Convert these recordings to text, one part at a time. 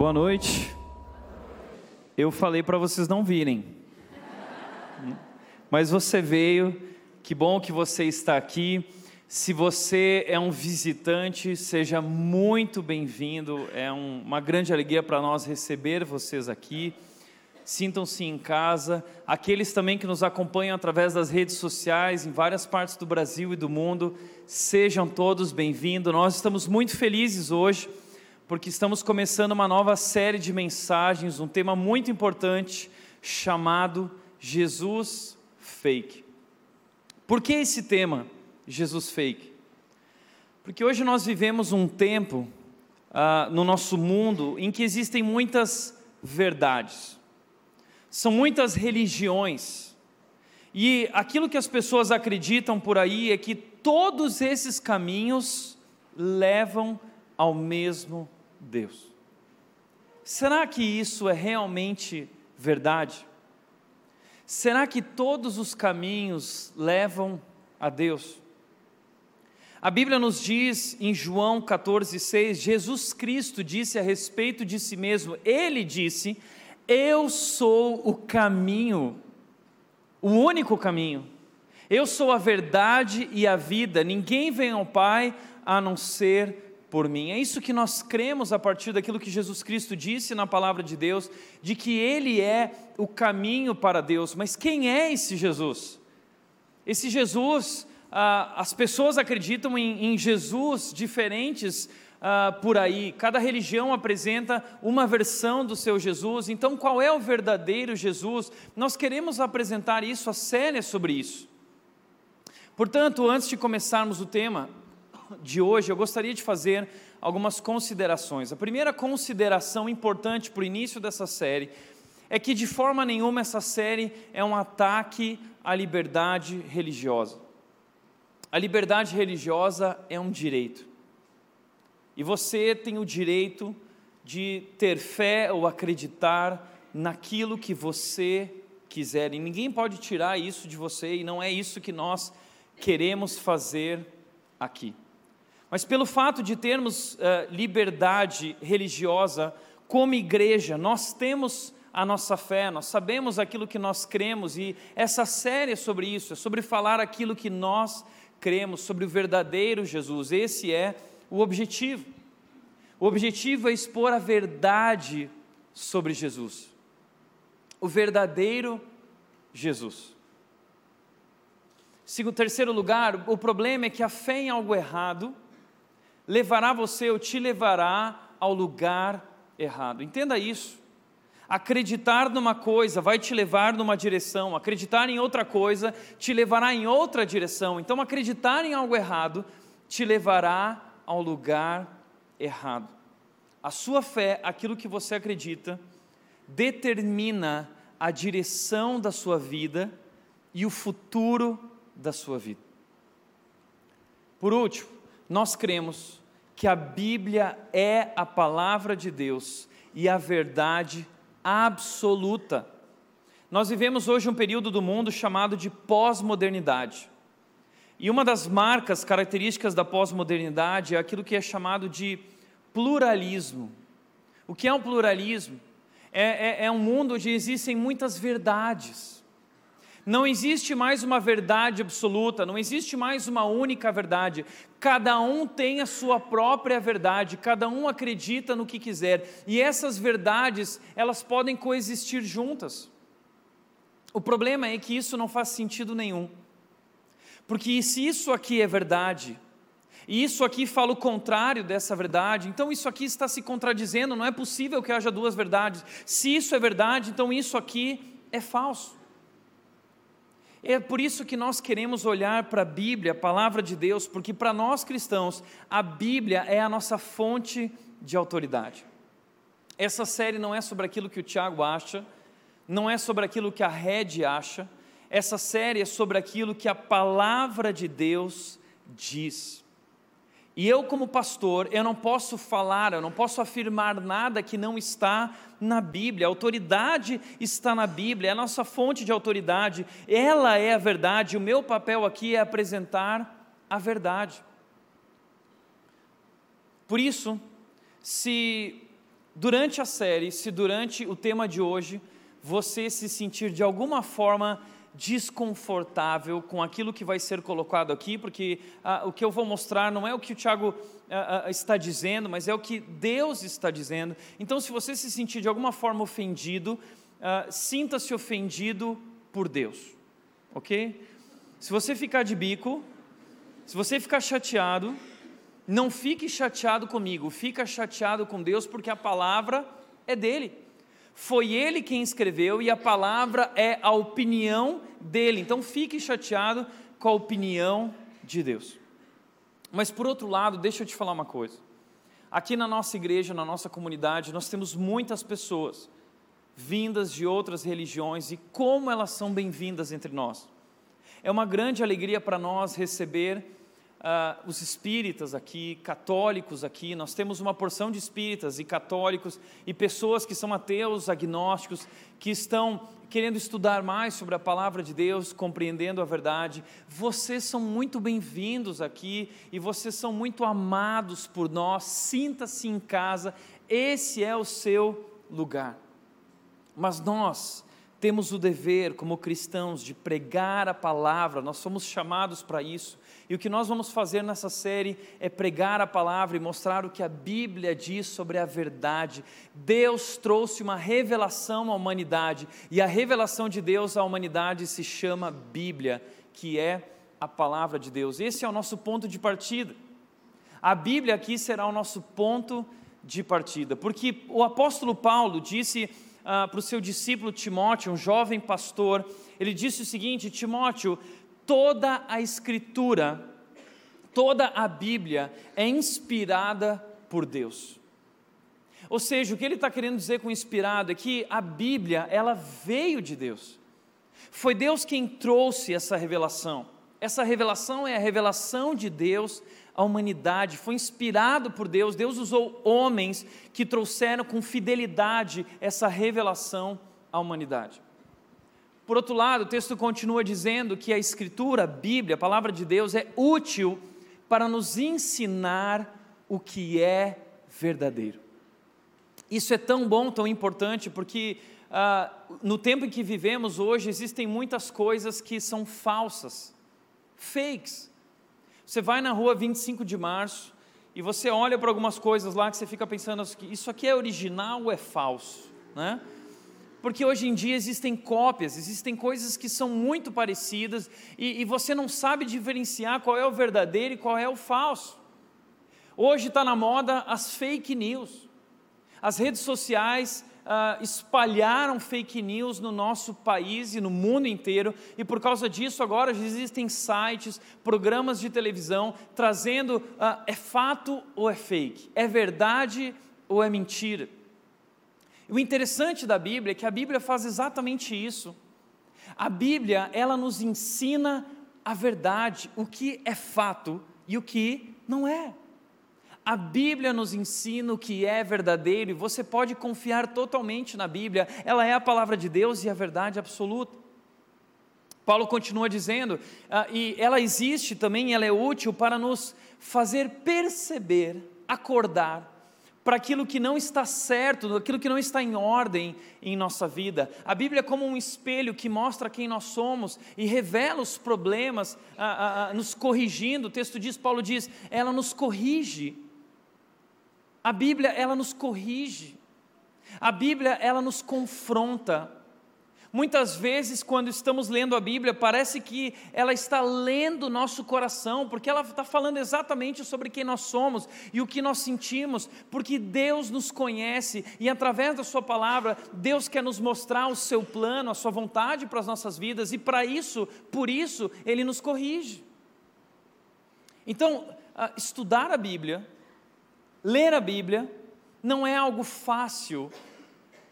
Boa noite. Eu falei para vocês não virem. Mas você veio, que bom que você está aqui. Se você é um visitante, seja muito bem-vindo. É um, uma grande alegria para nós receber vocês aqui. Sintam-se em casa. Aqueles também que nos acompanham através das redes sociais em várias partes do Brasil e do mundo, sejam todos bem-vindos. Nós estamos muito felizes hoje porque estamos começando uma nova série de mensagens, um tema muito importante chamado Jesus Fake. Por que esse tema, Jesus Fake? Porque hoje nós vivemos um tempo ah, no nosso mundo em que existem muitas verdades, são muitas religiões, e aquilo que as pessoas acreditam por aí é que todos esses caminhos levam ao mesmo Deus. Será que isso é realmente verdade? Será que todos os caminhos levam a Deus? A Bíblia nos diz em João 14,6: Jesus Cristo disse a respeito de si mesmo, ele disse: Eu sou o caminho, o único caminho, eu sou a verdade e a vida, ninguém vem ao Pai a não ser por mim. É isso que nós cremos a partir daquilo que Jesus Cristo disse na palavra de Deus, de que Ele é o caminho para Deus. Mas quem é esse Jesus? Esse Jesus, ah, as pessoas acreditam em, em Jesus diferentes ah, por aí, cada religião apresenta uma versão do seu Jesus, então qual é o verdadeiro Jesus? Nós queremos apresentar isso, a série sobre isso. Portanto, antes de começarmos o tema, de hoje, eu gostaria de fazer algumas considerações. A primeira consideração importante para o início dessa série é que, de forma nenhuma, essa série é um ataque à liberdade religiosa. A liberdade religiosa é um direito. E você tem o direito de ter fé ou acreditar naquilo que você quiser. E ninguém pode tirar isso de você, e não é isso que nós queremos fazer aqui. Mas pelo fato de termos uh, liberdade religiosa como igreja, nós temos a nossa fé, nós sabemos aquilo que nós cremos e essa série é sobre isso, é sobre falar aquilo que nós cremos, sobre o verdadeiro Jesus. Esse é o objetivo. O objetivo é expor a verdade sobre Jesus. O verdadeiro Jesus. Segundo, terceiro lugar, o problema é que a fé em algo errado levará você ou te levará ao lugar errado. Entenda isso. Acreditar numa coisa vai te levar numa direção, acreditar em outra coisa te levará em outra direção. Então, acreditar em algo errado te levará ao lugar errado. A sua fé, aquilo que você acredita, determina a direção da sua vida e o futuro da sua vida. Por último, nós cremos que a Bíblia é a palavra de Deus e a verdade absoluta. Nós vivemos hoje um período do mundo chamado de pós-modernidade. E uma das marcas características da pós-modernidade é aquilo que é chamado de pluralismo. O que é um pluralismo? É, é, é um mundo onde existem muitas verdades não existe mais uma verdade absoluta, não existe mais uma única verdade. Cada um tem a sua própria verdade, cada um acredita no que quiser, e essas verdades, elas podem coexistir juntas. O problema é que isso não faz sentido nenhum. Porque se isso aqui é verdade, e isso aqui fala o contrário dessa verdade, então isso aqui está se contradizendo, não é possível que haja duas verdades. Se isso é verdade, então isso aqui é falso. É por isso que nós queremos olhar para a Bíblia, a palavra de Deus, porque para nós cristãos, a Bíblia é a nossa fonte de autoridade. Essa série não é sobre aquilo que o Tiago acha, não é sobre aquilo que a Red acha, essa série é sobre aquilo que a palavra de Deus diz. E eu, como pastor, eu não posso falar, eu não posso afirmar nada que não está na Bíblia. A autoridade está na Bíblia, é a nossa fonte de autoridade, ela é a verdade. O meu papel aqui é apresentar a verdade. Por isso, se durante a série, se durante o tema de hoje, você se sentir de alguma forma desconfortável com aquilo que vai ser colocado aqui, porque ah, o que eu vou mostrar não é o que o Tiago ah, ah, está dizendo, mas é o que Deus está dizendo. Então, se você se sentir de alguma forma ofendido, ah, sinta-se ofendido por Deus, ok? Se você ficar de bico, se você ficar chateado, não fique chateado comigo, fica chateado com Deus, porque a palavra é dele. Foi ele quem escreveu e a palavra é a opinião dele. Então fique chateado com a opinião de Deus. Mas por outro lado, deixa eu te falar uma coisa. Aqui na nossa igreja, na nossa comunidade, nós temos muitas pessoas vindas de outras religiões e como elas são bem-vindas entre nós. É uma grande alegria para nós receber uh, os espíritas aqui, católicos aqui, nós temos uma porção de espíritas e católicos e pessoas que são ateus, agnósticos, que estão querendo estudar mais sobre a palavra de Deus, compreendendo a verdade. Vocês são muito bem-vindos aqui e vocês são muito amados por nós. Sinta-se em casa, esse é o seu lugar. Mas nós, temos o dever, como cristãos, de pregar a palavra, nós somos chamados para isso. E o que nós vamos fazer nessa série é pregar a palavra e mostrar o que a Bíblia diz sobre a verdade. Deus trouxe uma revelação à humanidade, e a revelação de Deus à humanidade se chama Bíblia, que é a palavra de Deus. Esse é o nosso ponto de partida. A Bíblia aqui será o nosso ponto de partida, porque o apóstolo Paulo disse ah, para o seu discípulo Timóteo, um jovem pastor, ele disse o seguinte: Timóteo, toda a Escritura, toda a Bíblia é inspirada por Deus. Ou seja, o que ele está querendo dizer com inspirado é que a Bíblia, ela veio de Deus. Foi Deus quem trouxe essa revelação. Essa revelação é a revelação de Deus a humanidade, foi inspirado por Deus. Deus usou homens que trouxeram com fidelidade essa revelação à humanidade. Por outro lado, o texto continua dizendo que a Escritura, a Bíblia, a palavra de Deus, é útil para nos ensinar o que é verdadeiro. Isso é tão bom, tão importante, porque ah, no tempo em que vivemos hoje existem muitas coisas que são falsas, fakes. Você vai na rua 25 de março e você olha para algumas coisas lá que você fica pensando, isso aqui é original ou é falso? Né? Porque hoje em dia existem cópias, existem coisas que são muito parecidas e, e você não sabe diferenciar qual é o verdadeiro e qual é o falso. Hoje está na moda as fake news. As redes sociais uh, espalharam fake news no nosso país e no mundo inteiro, e por causa disso agora existem sites, programas de televisão trazendo uh, é fato ou é fake, é verdade ou é mentira. O interessante da Bíblia é que a Bíblia faz exatamente isso. A Bíblia, ela nos ensina a verdade, o que é fato e o que não é. A Bíblia nos ensina o que é verdadeiro e você pode confiar totalmente na Bíblia, ela é a palavra de Deus e a verdade absoluta. Paulo continua dizendo, ah, e ela existe também, ela é útil para nos fazer perceber, acordar para aquilo que não está certo, aquilo que não está em ordem em nossa vida. A Bíblia é como um espelho que mostra quem nós somos e revela os problemas, ah, ah, ah nos corrigindo. O texto diz, Paulo diz, ela nos corrige a Bíblia, ela nos corrige. A Bíblia, ela nos confronta. Muitas vezes, quando estamos lendo a Bíblia, parece que ela está lendo o nosso coração, porque ela está falando exatamente sobre quem nós somos e o que nós sentimos, porque Deus nos conhece e através da Sua palavra, Deus quer nos mostrar o seu plano, a Sua vontade para as nossas vidas e para isso, por isso, Ele nos corrige. Então, estudar a Bíblia ler a Bíblia, Não é algo fácil,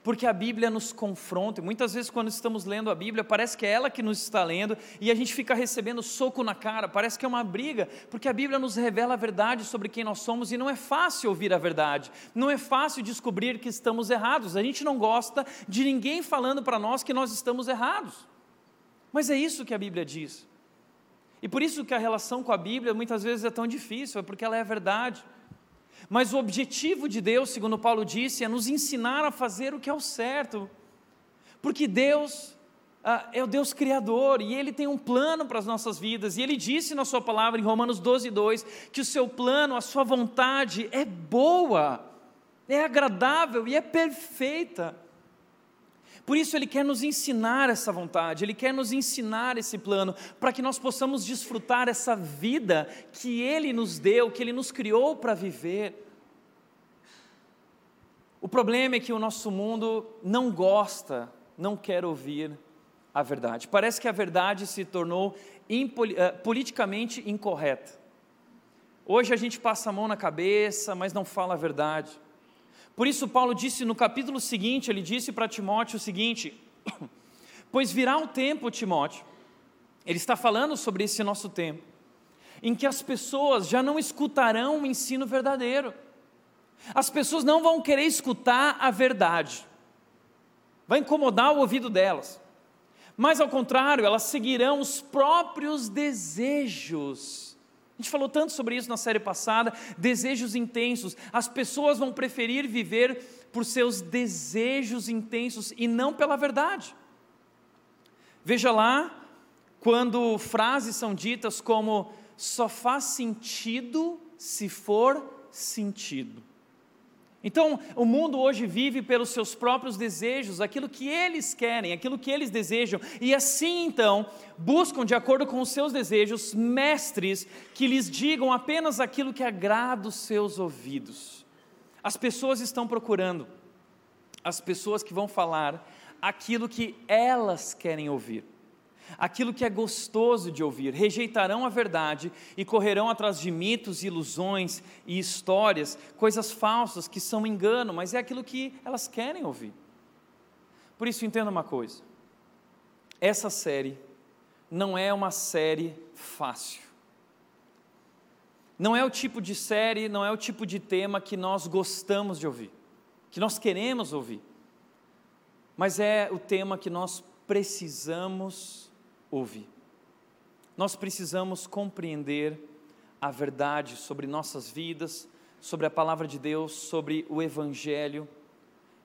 porque a Bíblia nos confronta. Muitas vezes, quando estamos lendo a Bíblia, parece que é ela que nos está lendo e a gente fica recebendo soco na cara, parece que é uma briga, porque a Bíblia nos revela a verdade sobre quem nós somos e não é fácil ouvir a verdade, não é fácil descobrir que estamos errados. A gente não gosta de ninguém falando para nós que nós estamos errados, mas é isso que a Bíblia diz. E por isso que a relação com a Bíblia muitas vezes é tão difícil, é porque ela é verdade. Mas o objetivo de Deus, segundo Paulo disse, é nos ensinar a fazer o que é o certo. Porque Deus ah, é o Deus Criador e Ele tem um plano para as nossas vidas. E Ele disse na Sua palavra, em Romanos 12, 2, que o seu plano, a sua vontade é boa, é agradável e é perfeita. Por isso Ele quer nos ensinar essa vontade, Ele quer nos ensinar esse plano, para que nós possamos desfrutar essa vida que Ele nos deu, que Ele nos criou para viver. O problema é que o nosso mundo não gosta, não quer ouvir a verdade. Parece que a verdade se tornou eh, politicamente incorreta. Hoje a gente passa a mão na cabeça, mas não fala a verdade. Por isso, Paulo disse no capítulo seguinte: ele disse para Timóteo o seguinte: Pois virá um tempo, Timóteo, ele está falando sobre esse nosso tempo, em que as pessoas já não escutarão o ensino verdadeiro, as pessoas não vão querer escutar a verdade, vai incomodar o ouvido delas, mas ao contrário, elas seguirão os próprios desejos a gente falou tanto sobre isso na série passada, desejos intensos. As pessoas vão preferir viver por seus desejos intensos e não pela verdade. Veja lá, quando frases são ditas como só faz sentido se for sentido. Então, o mundo hoje vive pelos seus próprios desejos, aquilo que eles querem, aquilo que eles desejam, e assim então buscam, de acordo com os seus desejos, mestres que lhes digam apenas aquilo que agrada os seus ouvidos. As pessoas estão procurando as pessoas que vão falar aquilo que elas querem ouvir aquilo que é gostoso de ouvir, rejeitarão a verdade e correrão atrás de mitos, ilusões e histórias, coisas falsas que são engano, mas é aquilo que elas querem ouvir. Por isso, entenda uma coisa: essa série não é uma série fácil. Não é o tipo de série, não é o tipo de tema que nós gostamos de ouvir, que nós queremos ouvir, mas é o tema que nós precisamos ouvir. Nós precisamos compreender a verdade sobre nossas vidas, sobre a palavra de Deus, sobre o Evangelho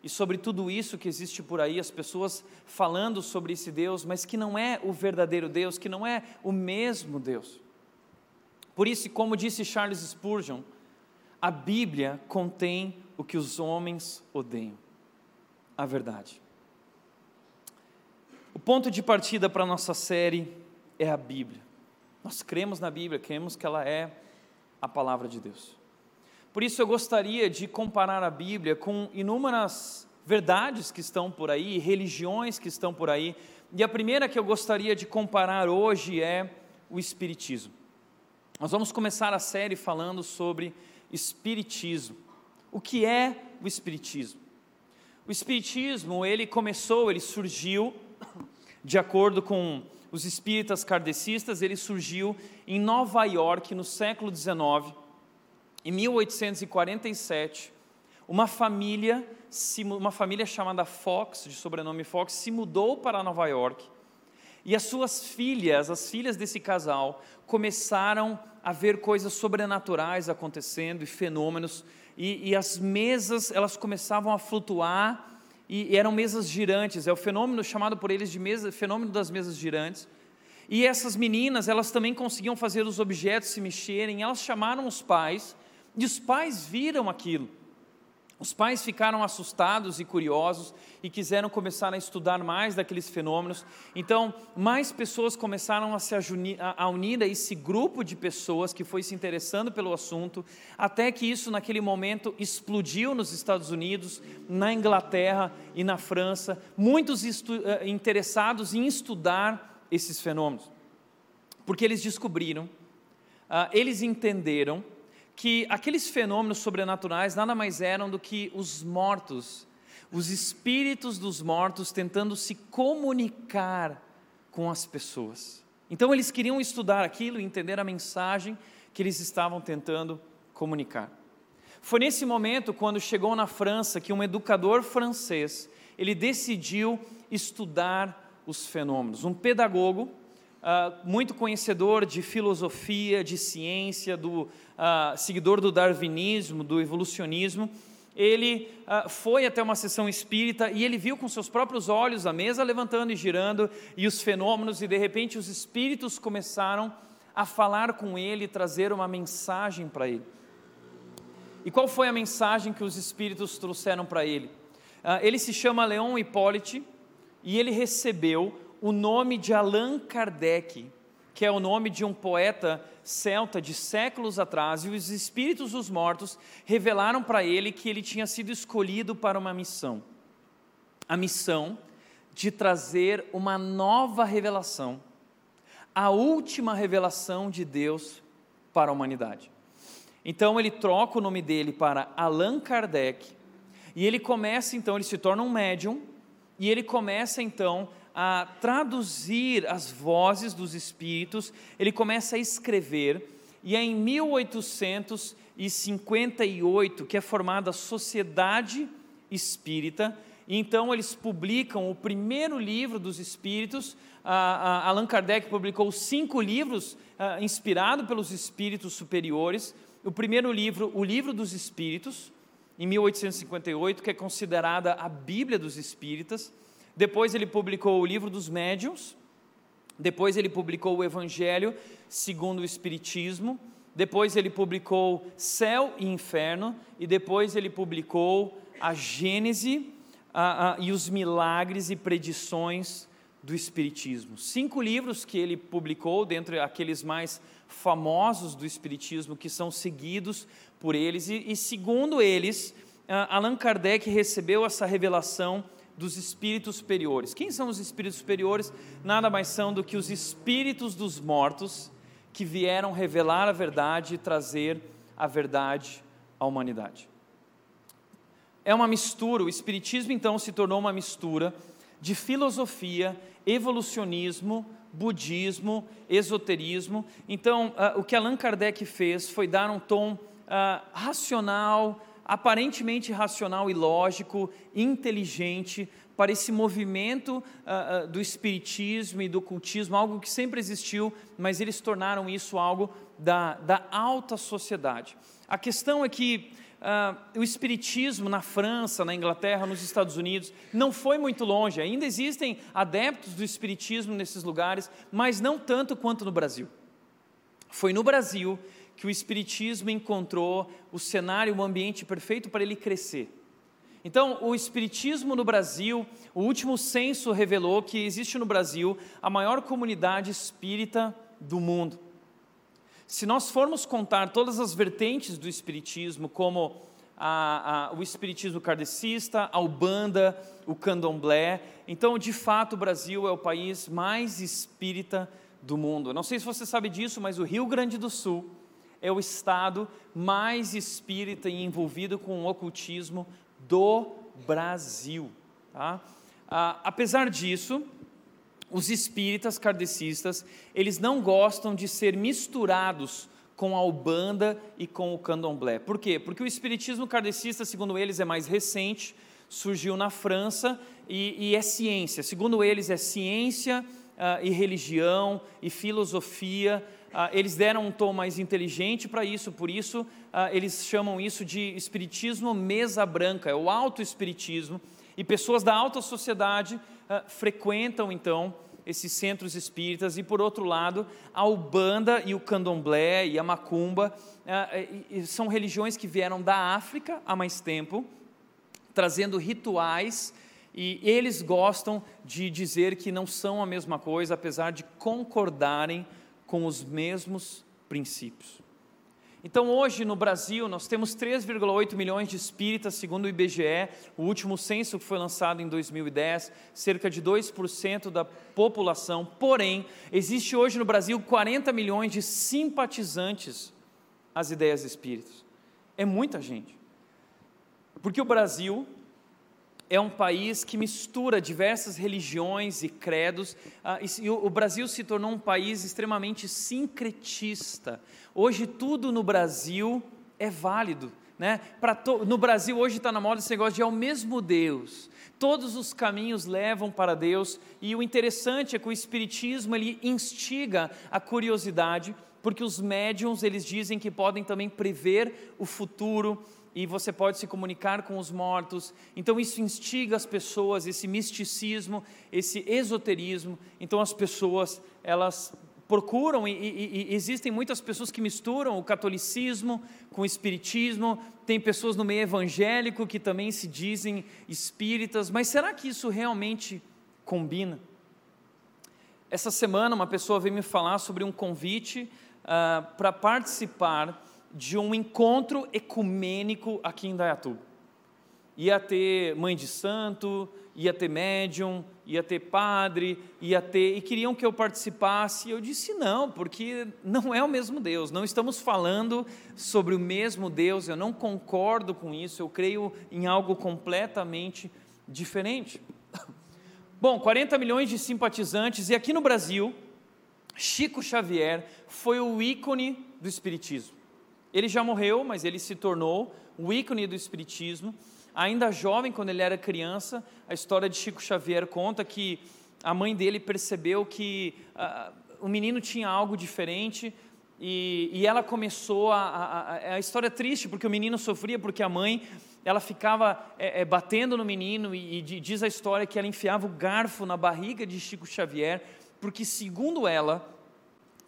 e sobre tudo isso que existe por aí, as pessoas falando sobre esse Deus, mas que não é o verdadeiro Deus, que não é o mesmo Deus. Por isso, como disse Charles Spurgeon, a Bíblia contém o que os homens odeiam, a verdade. O ponto de partida para a nossa série é a Bíblia. Nós cremos na Bíblia, cremos que ela é a palavra de Deus. Por isso eu gostaria de comparar a Bíblia com inúmeras verdades que estão por aí, religiões que estão por aí. E a primeira que eu gostaria de comparar hoje é o Espiritismo. Nós vamos começar a série falando sobre Espiritismo. O que é o Espiritismo? O Espiritismo, ele começou, ele surgiu de acordo com os espíritas kardecistas, ele surgiu em Nova York no século XIX. Em 1847, uma família, uma família chamada Fox, de sobrenome Fox, se mudou para Nova York. E as suas filhas, as filhas desse casal, começaram a ver coisas sobrenaturais acontecendo e fenômenos. E, e as mesas, elas começavam a flutuar e eram mesas girantes, é o fenômeno chamado por eles de mesa, fenômeno das mesas girantes. E essas meninas, elas também conseguiam fazer os objetos se mexerem, elas chamaram os pais, e os pais viram aquilo. Os pais ficaram assustados e curiosos e quiseram começar a estudar mais daqueles fenômenos. Então, mais pessoas começaram a se unir, a unir a esse grupo de pessoas que foi se interessando pelo assunto, até que isso, naquele momento, explodiu nos Estados Unidos, na Inglaterra e na França. Muitos eh, interessados em estudar esses fenômenos, porque eles descobriram, uh, eles entenderam que aqueles fenômenos sobrenaturais nada mais eram do que os mortos, os espíritos dos mortos tentando se comunicar com as pessoas. Então eles queriam estudar aquilo e entender a mensagem que eles estavam tentando comunicar. Foi nesse momento, quando chegou na França, que um educador francês, ele decidiu estudar os fenômenos. Um pedagogo, uh, muito conhecedor de filosofia, de ciência, do, uh, seguidor do darwinismo, do evolucionismo, ele uh, foi até uma sessão espírita e ele viu com seus próprios olhos a mesa levantando e girando e os fenômenos, e de repente os espíritos começaram a falar com ele, trazer uma mensagem para ele. E qual foi a mensagem que os espíritos trouxeram para ele? Uh, ele se chama Leon Hippolyte e ele recebeu o nome de Allan Kardec, que é o nome de um poeta celta de séculos atrás, e os espíritos dos mortos revelaram para ele que ele tinha sido escolhido para uma missão. A missão de trazer uma nova revelação, a última revelação de Deus para a humanidade. Então ele troca o nome dele para Allan Kardec e ele começa então, ele se torna um médium e ele começa então a traduzir as vozes dos espíritos, ele começa a escrever e é em 1858 que é formada a Sociedade Espírita. E então eles publicam o primeiro livro dos espíritos. Allan Kardec publicou cinco livros ah, inspirado pelos espíritos superiores o primeiro livro, o Livro dos Espíritos, em 1858, que é considerada a Bíblia dos Espíritas. Depois ele publicou o Livro dos Médiuns. Depois ele publicou o Evangelho segundo o Espiritismo. Depois ele publicou Céu e Inferno. E depois ele publicou a Gênese a, a, e os milagres e predições do Espiritismo. Cinco livros que ele publicou, dentre aqueles mais famosos do Espiritismo, que são seguidos por eles, e, e segundo eles, Allan Kardec recebeu essa revelação dos espíritos superiores. Quem são os espíritos superiores? Nada mais são do que os espíritos dos mortos que vieram revelar a verdade e trazer a verdade à humanidade. É uma mistura, o Espiritismo então se tornou uma mistura de filosofia, evolucionismo, budismo, esoterismo. Então, uh, o que Allan Kardec fez foi dar um tom uh, racional, aparentemente racional e lógico, inteligente, para esse movimento uh, do espiritismo e do ocultismo, algo que sempre existiu, mas eles tornaram isso algo da, da alta sociedade. A questão é que Uh, o espiritismo na França, na Inglaterra, nos Estados Unidos, não foi muito longe. Ainda existem adeptos do espiritismo nesses lugares, mas não tanto quanto no Brasil. Foi no Brasil que o espiritismo encontrou o cenário, o ambiente perfeito para ele crescer. Então, o espiritismo no Brasil, o último censo revelou que existe no Brasil a maior comunidade espírita do mundo. Se nós formos contar todas as vertentes do Espiritismo, como a, a, o Espiritismo kardecista, a Ubanda, o Candomblé, então de fato o Brasil é o país mais espírita do mundo. Não sei se você sabe disso, mas o Rio Grande do Sul é o estado mais espírita e envolvido com o ocultismo do Brasil. Tá? Ah, apesar disso, os espíritas kardecistas, eles não gostam de ser misturados com a Ubanda e com o Candomblé. Por quê? Porque o espiritismo kardecista, segundo eles, é mais recente, surgiu na França e, e é ciência. Segundo eles, é ciência uh, e religião e filosofia. Uh, eles deram um tom mais inteligente para isso, por isso uh, eles chamam isso de espiritismo mesa branca, é o alto espiritismo. E pessoas da alta sociedade frequentam então esses centros espíritas, e por outro lado, a Ubanda e o Candomblé e a Macumba são religiões que vieram da África há mais tempo, trazendo rituais, e eles gostam de dizer que não são a mesma coisa, apesar de concordarem com os mesmos princípios. Então, hoje no Brasil, nós temos 3,8 milhões de espíritas, segundo o IBGE, o último censo que foi lançado em 2010, cerca de 2% da população. Porém, existe hoje no Brasil 40 milhões de simpatizantes as ideias espíritas. É muita gente. Porque o Brasil é um país que mistura diversas religiões e credos, ah, e o Brasil se tornou um país extremamente sincretista. Hoje, tudo no Brasil é válido. Né? To... No Brasil, hoje está na moda esse negócio de é o mesmo Deus. Todos os caminhos levam para Deus, e o interessante é que o Espiritismo ele instiga a curiosidade, porque os médiums eles dizem que podem também prever o futuro, e você pode se comunicar com os mortos. Então isso instiga as pessoas, esse misticismo, esse esoterismo. Então as pessoas elas procuram e, e, e, existem muitas pessoas que misturam o catolicismo com o espiritismo. Tem pessoas no meio evangélico que também se dizem espíritas. Mas será que isso realmente combina? Essa semana uma pessoa veio me falar sobre um convite uh, para participar de um encontro ecumênico aqui em Dayatuba. Ia ter mãe de santo, ia ter médium, ia ter padre, ia ter. e queriam que eu participasse. E eu disse não, porque não é o mesmo Deus, não estamos falando sobre o mesmo Deus, eu não concordo com isso, eu creio em algo completamente diferente. Bom, 40 milhões de simpatizantes, e aqui no Brasil, Chico Xavier foi o ícone do Espiritismo. Ele já morreu, mas ele se tornou o ícone do Espiritismo. Ainda jovem, quando ele era criança, a história de Chico Xavier conta que a mãe dele percebeu que uh, o menino tinha algo diferente e, e ela começou a, a, a, a história é triste porque o menino sofria porque a mãe ela ficava é, é, batendo no menino e, e diz a história que ela enfiava o garfo na barriga de Chico Xavier porque segundo ela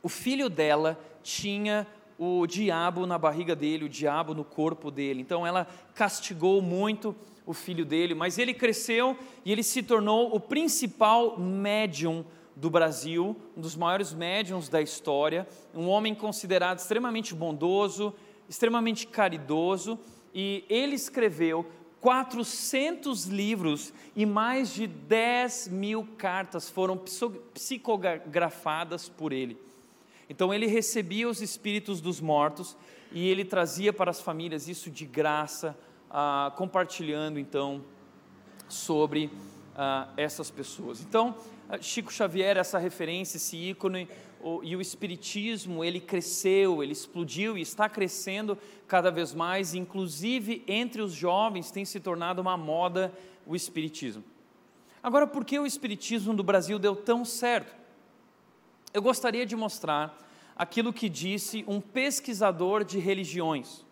o filho dela tinha o diabo na barriga dele, o diabo no corpo dele. Então ela castigou muito o filho dele, mas ele cresceu e ele se tornou o principal médium do Brasil, um dos maiores médiums da história, um homem considerado extremamente bondoso, extremamente caridoso, e ele escreveu 400 livros e mais de 10 mil cartas foram psicografadas por ele. Então ele recebia os espíritos dos mortos e ele trazia para as famílias isso de graça, ah, compartilhando então sobre ah, essas pessoas. Então ah, Chico Xavier, essa referência, esse ícone, o, e o espiritismo, ele cresceu, ele explodiu e está crescendo cada vez mais, inclusive entre os jovens tem se tornado uma moda o espiritismo. Agora, por que o espiritismo do Brasil deu tão certo? Eu gostaria de mostrar aquilo que disse um pesquisador de religiões.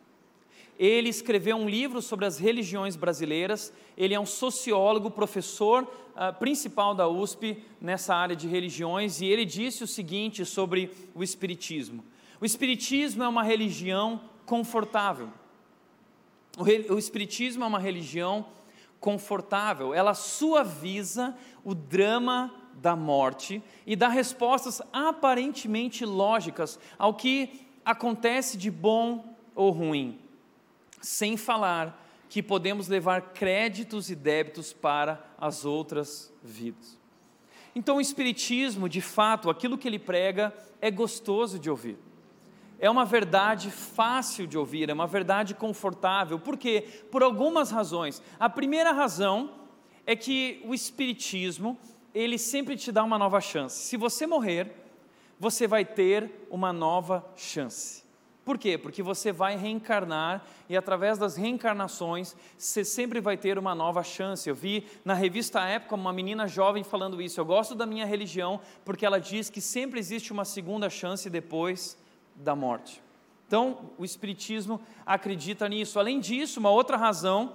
Ele escreveu um livro sobre as religiões brasileiras. Ele é um sociólogo, professor uh, principal da USP nessa área de religiões, e ele disse o seguinte sobre o Espiritismo: O Espiritismo é uma religião confortável. O, re, o Espiritismo é uma religião confortável, ela suaviza o drama da morte e dá respostas aparentemente lógicas ao que acontece de bom ou ruim, sem falar que podemos levar créditos e débitos para as outras vidas. Então, o Espiritismo, de fato, aquilo que ele prega é gostoso de ouvir. É uma verdade fácil de ouvir, é uma verdade confortável. Por quê? Por algumas razões. A primeira razão é que o Espiritismo ele sempre te dá uma nova chance. Se você morrer, você vai ter uma nova chance. Por quê? Porque você vai reencarnar e através das reencarnações você sempre vai ter uma nova chance. Eu vi na revista Época uma menina jovem falando isso. Eu gosto da minha religião porque ela diz que sempre existe uma segunda chance depois da morte. Então, o Espiritismo acredita nisso. Além disso, uma outra razão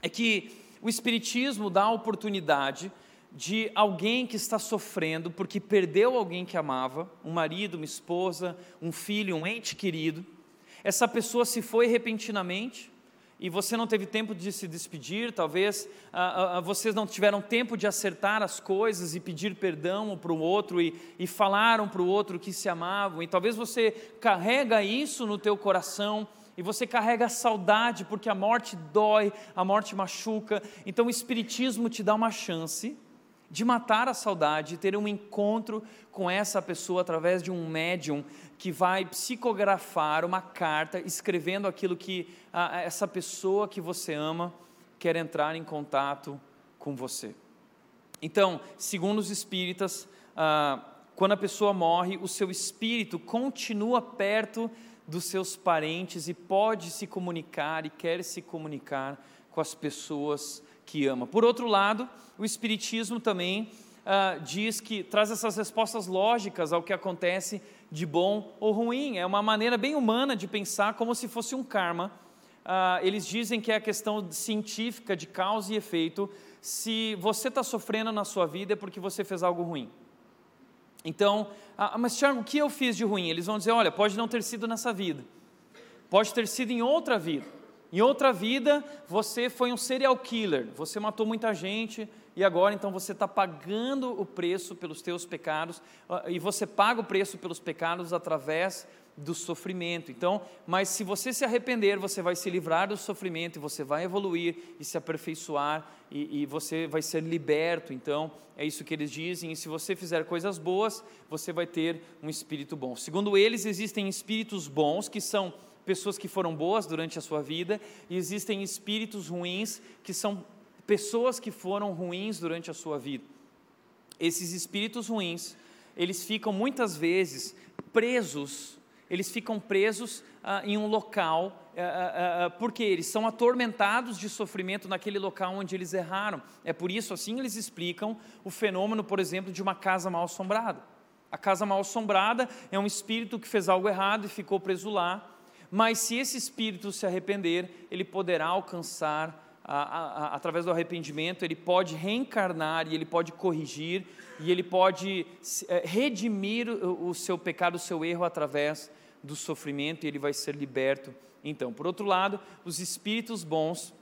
é que o Espiritismo dá a oportunidade de alguém que está sofrendo porque perdeu alguém que amava, um marido, uma esposa, um filho, um ente querido. Essa pessoa se foi repentinamente e você não teve tempo de se despedir, talvez ah, ah, vocês não tiveram tempo de acertar as coisas e pedir perdão um para o outro e, e falaram para o outro que se amavam, e talvez você carrega isso no teu coração e você carrega a saudade porque a morte dói, a morte machuca, então o Espiritismo te dá uma chance de matar a saudade, ter um encontro com essa pessoa através de um médium que vai psicografar uma carta escrevendo aquilo que a, essa pessoa que você ama quer entrar em contato com você. Então, segundo os espíritas, ah, quando a pessoa morre, o seu espírito continua perto dos seus parentes e pode se comunicar e quer se comunicar com as pessoas que ama. Por outro lado, o Espiritismo também ah, diz que traz essas respostas lógicas ao que acontece de bom ou ruim. É uma maneira bem humana de pensar, como se fosse um karma. Ah, eles dizem que é a questão científica de causa e efeito. Se você está sofrendo na sua vida é porque você fez algo ruim. Então, ah, mas Tiago, o que eu fiz de ruim? Eles vão dizer: olha, pode não ter sido nessa vida, pode ter sido em outra vida. Em outra vida, você foi um serial killer, você matou muita gente e agora então você está pagando o preço pelos teus pecados ah, e você paga o preço pelos pecados através do sofrimento. Então, mas se você se arrepender, você vai se livrar do sofrimento e você vai evoluir e se aperfeiçoar e, e, você vai ser liberto. Então, é isso que eles dizem. E se você fizer coisas boas, você vai ter um espírito bom. Segundo eles, existem espíritos bons que são pessoas que foram boas durante a sua vida e existem espíritos ruins que são pessoas que foram ruins durante a sua vida. Esses espíritos ruins, eles ficam muitas vezes presos, eles ficam presos ah, em um local, ah, ah, ah, porque eles são atormentados de sofrimento naquele local onde eles erraram. É por isso, assim, eles explicam o fenômeno, por exemplo, de uma casa mal assombrada. A casa mal assombrada é um espírito que fez algo errado e ficou preso lá, mas se esse espírito se arrepender, ele poderá alcançar, a, a, a, através do arrependimento, ele pode reencarnar e ele pode corrigir e ele pode é, redimir o, o seu pecado, o seu erro através do sofrimento e ele vai ser liberto. Então, por outro lado, os espíritos bons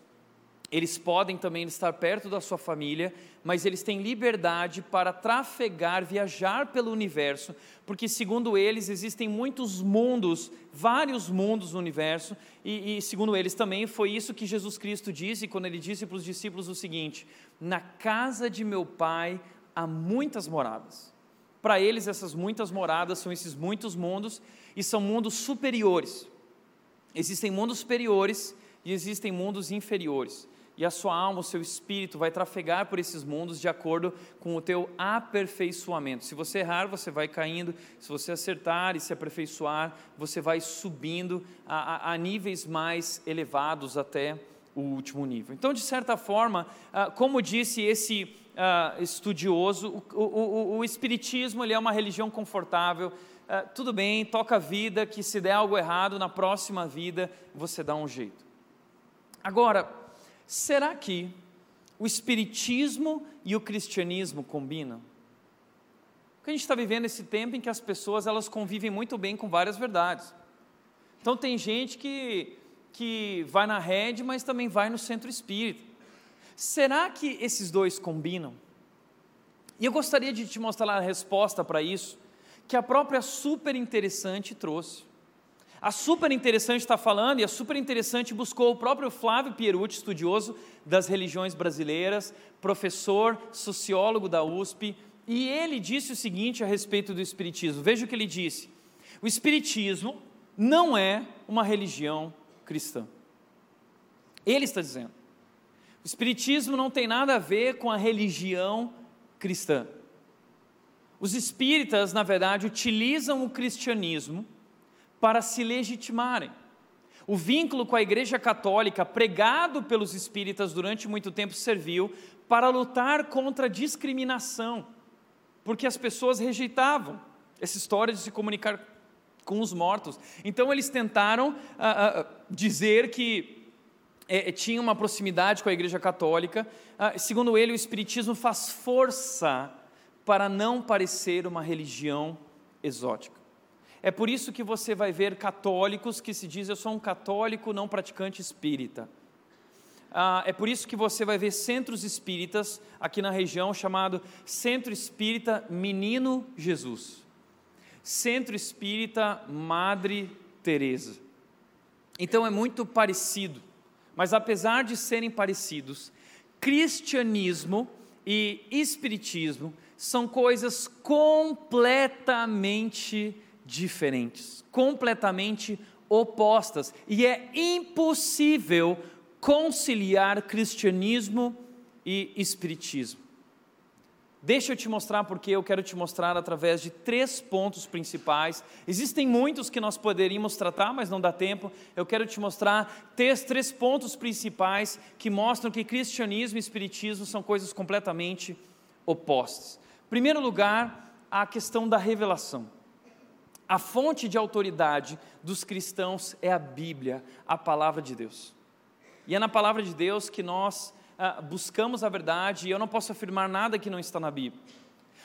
eles podem também estar perto da sua família, mas eles têm liberdade para trafegar, viajar pelo universo, porque, segundo eles, existem muitos mundos, vários mundos no universo, e, e segundo eles também foi isso que Jesus Cristo disse quando ele disse para os discípulos o seguinte: Na casa de meu pai há muitas moradas. Para eles, essas muitas moradas são esses muitos mundos, e são mundos superiores. Existem mundos superiores e existem mundos inferiores e a sua alma, o seu espírito vai trafegar por esses mundos de acordo com o teu aperfeiçoamento. Se você errar, você vai caindo, se você acertar e se aperfeiçoar, você vai subindo a, a, a níveis mais elevados até o último nível. Então, de certa forma, ah, como disse esse ah, estudioso, o, o, o Espiritismo ele é uma religião confortável, ah, tudo bem, toca a vida, que se der algo errado, na próxima vida você dá um jeito. Agora, Será que o espiritismo e o cristianismo combinam? Porque a gente está vivendo esse tempo em que as pessoas elas convivem muito bem com várias verdades. Então tem gente que, que vai na rede, mas também vai no centro espírita. Será que esses dois combinam? E eu gostaria de te mostrar a resposta para isso, que a própria super interessante trouxe. A super interessante está falando, e a super interessante buscou o próprio Flávio Pierucci, estudioso das religiões brasileiras, professor, sociólogo da USP, e ele disse o seguinte a respeito do Espiritismo. Veja o que ele disse: o Espiritismo não é uma religião cristã. Ele está dizendo. O Espiritismo não tem nada a ver com a religião cristã. Os espíritas, na verdade, utilizam o cristianismo para se legitimarem. O vínculo com a Igreja Católica, pregado pelos espíritas durante muito tempo, serviu para lutar contra a discriminação, porque as pessoas rejeitavam essa história de se comunicar com os mortos. Então, eles tentaram ah, ah, dizer que é, tinha uma proximidade com a Igreja Católica. Ah, segundo ele, o Espiritismo faz força para não parecer uma religião exótica. É por isso que você vai ver católicos que se dizem eu sou um católico não praticante espírita. Ah, é por isso que você vai ver centros espíritas aqui na região chamado Centro Espírita Menino Jesus, Centro Espírita Madre Teresa. Então é muito parecido, mas apesar de serem parecidos, cristianismo e espiritismo são coisas completamente diferentes, completamente opostas, e é impossível conciliar cristianismo e espiritismo. Deixa eu te mostrar porque eu quero te mostrar através de três pontos principais. Existem muitos que nós poderíamos tratar, mas não dá tempo. Eu quero te mostrar três, três pontos principais que mostram que cristianismo e espiritismo são coisas completamente opostas. Em primeiro lugar, a questão da revelação. A fonte de autoridade dos cristãos é a Bíblia, a palavra de Deus. E é na palavra de Deus que nós ah, buscamos a verdade e eu não posso afirmar nada que não está na Bíblia.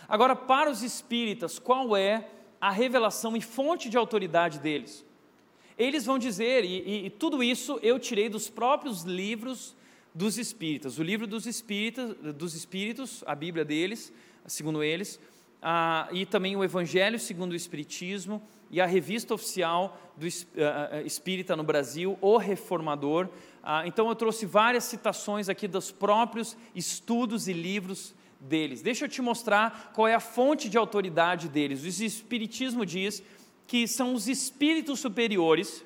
Agora, para os espíritas, qual é a revelação e fonte de autoridade deles? Eles vão dizer, e, e, e tudo isso eu tirei dos próprios livros dos espíritas, o livro dos espíritas, dos espíritos, a Bíblia deles, segundo eles, e também o Evangelho segundo o Espiritismo e a revista oficial do uh, espírita no Brasil, O Reformador. Ah, então eu trouxe várias citações aqui dos próprios estudos e livros deles. Deixa eu te mostrar qual é a fonte de autoridade deles. O Espiritismo diz que são os espíritos superiores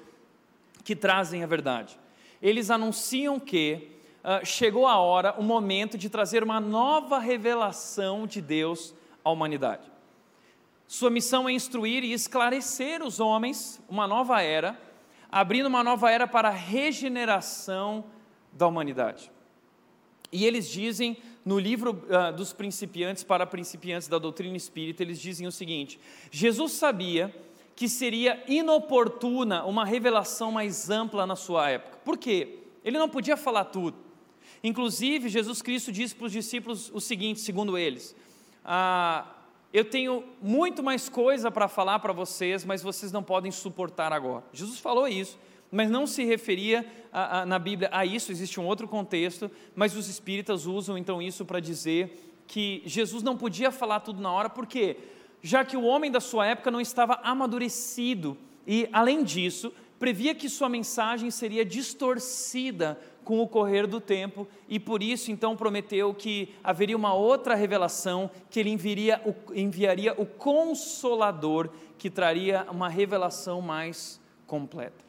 que trazem a verdade. Eles anunciam que uh, chegou a hora, o momento de trazer uma nova revelação de Deus à humanidade. Sua missão é instruir e esclarecer os homens uma nova era, abrindo uma nova era para a regeneração da humanidade. E eles dizem no livro uh, dos principiantes para principiantes da doutrina espírita, eles dizem o seguinte: Jesus sabia que seria inoportuna uma revelação mais ampla na sua época. Por quê? Ele não podia falar tudo. Inclusive, Jesus Cristo disse para os discípulos o seguinte, segundo eles: ah, eu tenho muito mais coisa para falar para vocês, mas vocês não podem suportar agora. Jesus falou isso, mas não se referia a, a, na Bíblia a isso, existe um outro contexto, mas os espíritas usam então isso para dizer que Jesus não podia falar tudo na hora, por quê? Já que o homem da sua época não estava amadurecido e, além disso, previa que sua mensagem seria distorcida com o correr do tempo e por isso então prometeu que haveria uma outra revelação, que ele enviaria o, enviaria o Consolador, que traria uma revelação mais completa.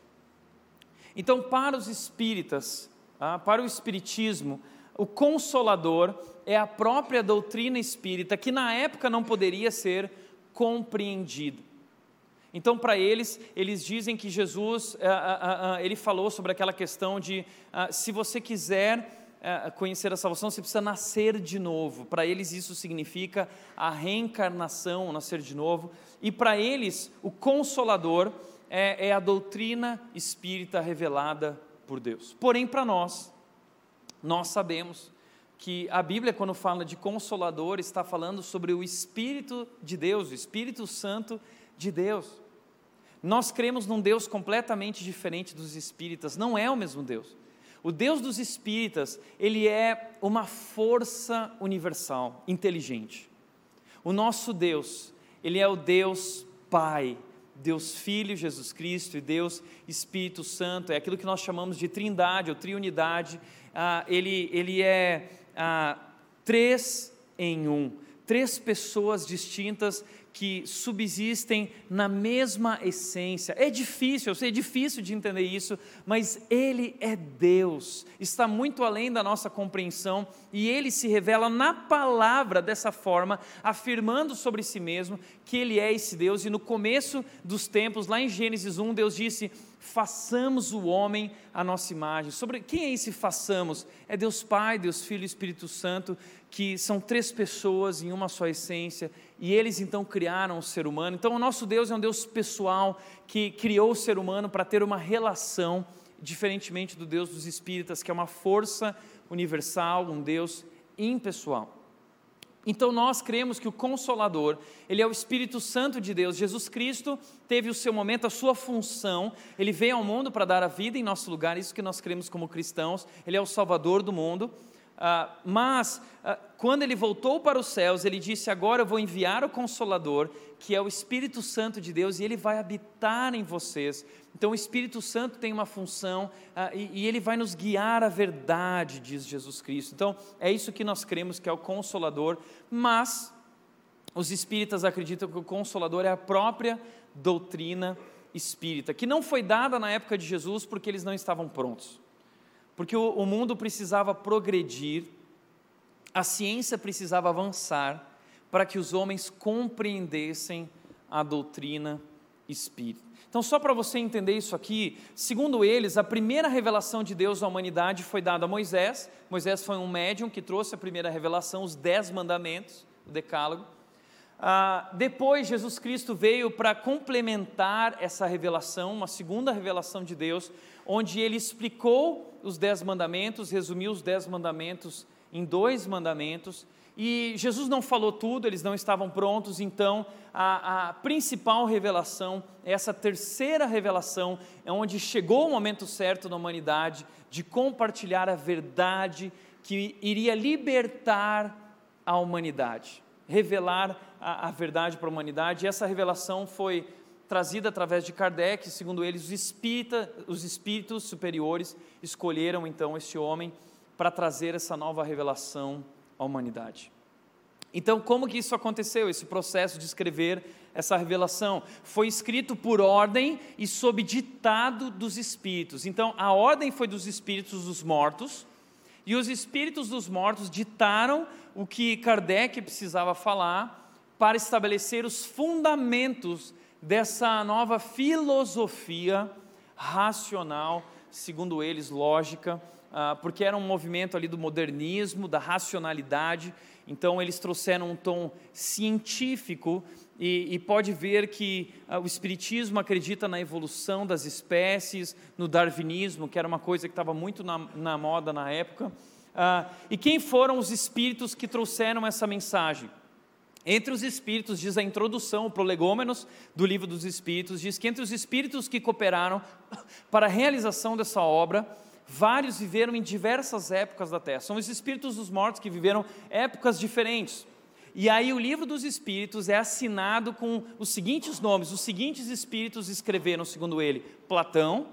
Então, para os espíritas, ah, para o espiritismo, o Consolador é a própria doutrina espírita que na época não poderia ser compreendida. Então, para eles, eles dizem que Jesus, eh, eh, ele falou sobre aquela questão de se você quiser conhecer a salvação, você precisa nascer de novo. Para eles, isso significa a reencarnação, nascer de novo. E para eles, o consolador é, é a doutrina espírita revelada por Deus. Porém, para nós, nós sabemos que a Bíblia, quando fala de consolador, está falando sobre o Espírito de Deus, o Espírito Santo de Deus. Nós cremos num Deus completamente diferente dos espíritas, não é o mesmo Deus. O Deus dos espíritas, ele é uma força universal, inteligente. O nosso Deus, ele é o Deus Pai, Deus Filho, Jesus Cristo e Deus Espírito Santo, é aquilo que nós chamamos de trindade ou triunidade. Ah, ele, ele é ah, três em um, três pessoas distintas que subsistem na mesma essência. É difícil, eu sei, é difícil de entender isso, mas Ele é Deus, está muito além da nossa compreensão e Ele se revela na palavra dessa forma, afirmando sobre si mesmo que Ele é esse Deus. E no começo dos tempos, lá em Gênesis 1, Deus disse: façamos o homem a nossa imagem. Sobre quem é esse façamos? É Deus Pai, Deus Filho e Espírito Santo, que são três pessoas em uma só essência, e eles então criaram o ser humano. Então, o nosso Deus é um Deus pessoal que criou o ser humano para ter uma relação, diferentemente do Deus dos espíritas, que é uma força universal, um Deus impessoal. Então nós cremos que o Consolador, ele é o Espírito Santo de Deus. Jesus Cristo teve o seu momento, a sua função. Ele veio ao mundo para dar a vida em nosso lugar, isso que nós cremos como cristãos. Ele é o Salvador do mundo. Uh, mas, uh, quando ele voltou para os céus, ele disse: Agora eu vou enviar o Consolador, que é o Espírito Santo de Deus, e ele vai habitar em vocês. Então, o Espírito Santo tem uma função uh, e, e, ele vai nos guiar à verdade, diz Jesus Cristo. Então, é isso que nós cremos que é o Consolador, mas os espíritas acreditam que o Consolador é a própria doutrina espírita, que não foi dada na época de Jesus porque eles não estavam prontos porque o, o mundo precisava progredir, a ciência precisava avançar para que os homens compreendessem a doutrina espírita. Então, só para você entender isso aqui, segundo eles, a primeira revelação de Deus à humanidade foi dada a Moisés. Moisés foi um médium que trouxe a primeira revelação, os dez mandamentos, o decálogo. Ah, depois, Jesus Cristo veio para complementar essa revelação, uma segunda revelação de Deus, onde ele explicou os dez mandamentos, resumiu os dez mandamentos em dois mandamentos, e Jesus não falou tudo, eles não estavam prontos, então a, a, principal revelação, essa terceira revelação, é onde chegou o momento certo na humanidade de compartilhar a verdade que iria libertar a humanidade, revelar a, a verdade para a humanidade, e essa revelação foi trazida através de Kardec, segundo eles, os, espírita, os espíritos superiores escolheram então esse homem para trazer essa nova revelação à humanidade. Então, como que isso aconteceu, esse processo de escrever essa revelação? Foi escrito por ordem e sob ditado dos espíritos. Então, a ordem foi dos espíritos dos mortos, e os espíritos dos mortos ditaram o que Kardec precisava falar para estabelecer os fundamentos dessa nova filosofia racional, segundo eles, lógica, ah, porque era um movimento ali do modernismo, da racionalidade, então eles trouxeram um tom científico e, e pode ver que ah, o Espiritismo acredita na evolução das espécies, no darwinismo, que era uma coisa que estava muito na, na, moda na época. Ah, e quem foram os espíritos que trouxeram essa mensagem? Entre os espíritos, diz a introdução, o prolegômenos do livro dos espíritos, diz que entre os espíritos que cooperaram para a realização dessa obra, vários viveram em diversas épocas da Terra. São os espíritos dos mortos que viveram épocas diferentes. E aí o livro dos espíritos é assinado com os seguintes nomes, os seguintes espíritos escreveram, segundo ele, Platão,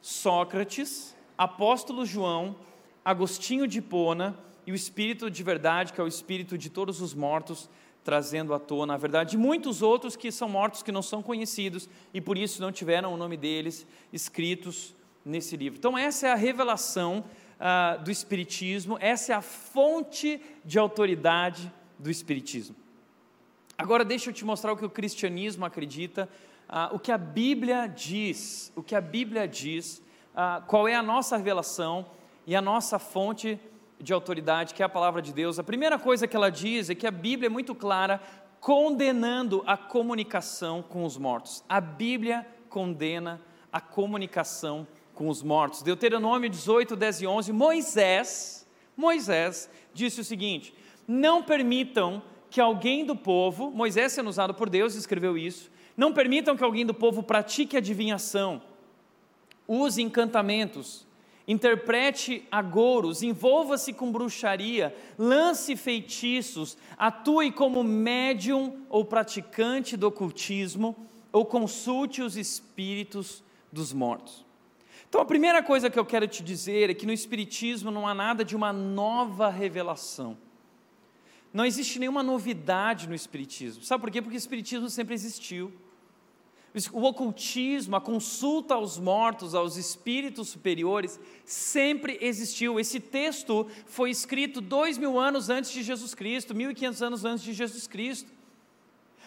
Sócrates, Apóstolo João, Agostinho de Hipona e o espírito de verdade, que é o espírito de todos os mortos, trazendo à tona a verdade de muitos outros que são mortos que não são conhecidos e por isso não tiveram o nome deles escritos nesse livro. Então, essa é a revelação uh, do Espiritismo, essa é a fonte de autoridade do Espiritismo. Agora, deixa eu te mostrar o que o cristianismo acredita, uh, o que a Bíblia diz, o que a Bíblia diz, uh, qual é a nossa revelação e a nossa fonte de autoridade, que é a palavra de Deus, a primeira coisa que ela diz é que a Bíblia é muito clara, condenando a comunicação com os mortos. A Bíblia condena a comunicação com os mortos. Deuteronômio 18, 10 e 11, Moisés, Moisés disse o seguinte: Não permitam que alguém do povo, Moisés sendo usado por Deus, escreveu isso, não permitam que alguém do povo pratique adivinhação, use encantamentos, interprete agouros, envolva-se com bruxaria, lance feitiços, atue como médium ou praticante do ocultismo, ou consulte os espíritos dos mortos. Então, a primeira coisa que eu quero te dizer é que no Espiritismo não há nada de uma nova revelação. Não existe nenhuma novidade no Espiritismo. Sabe por quê? Porque o Espiritismo sempre existiu. O ocultismo, a consulta aos mortos, aos espíritos superiores, sempre existiu. Esse texto foi escrito dois mil anos antes de Jesus Cristo, mil e quinhentos anos antes de Jesus Cristo.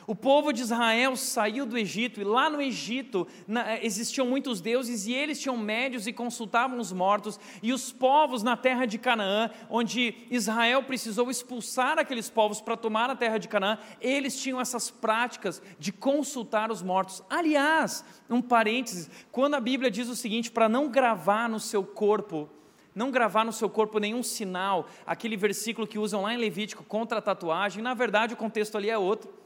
O povo de Israel saiu do Egito e lá no Egito na, eh, existiam muitos deuses e eles tinham médios e consultavam os mortos. E os povos na terra de Canaã, onde Israel precisou expulsar aqueles povos para tomar a terra de Canaã, eles tinham essas práticas de consultar os mortos. Aliás, um parênteses, quando a Bíblia diz o seguinte: para não gravar no seu corpo, não gravar no seu corpo nenhum sinal, aquele versículo que usam lá em Levítico contra a tatuagem, na verdade o contexto ali é outro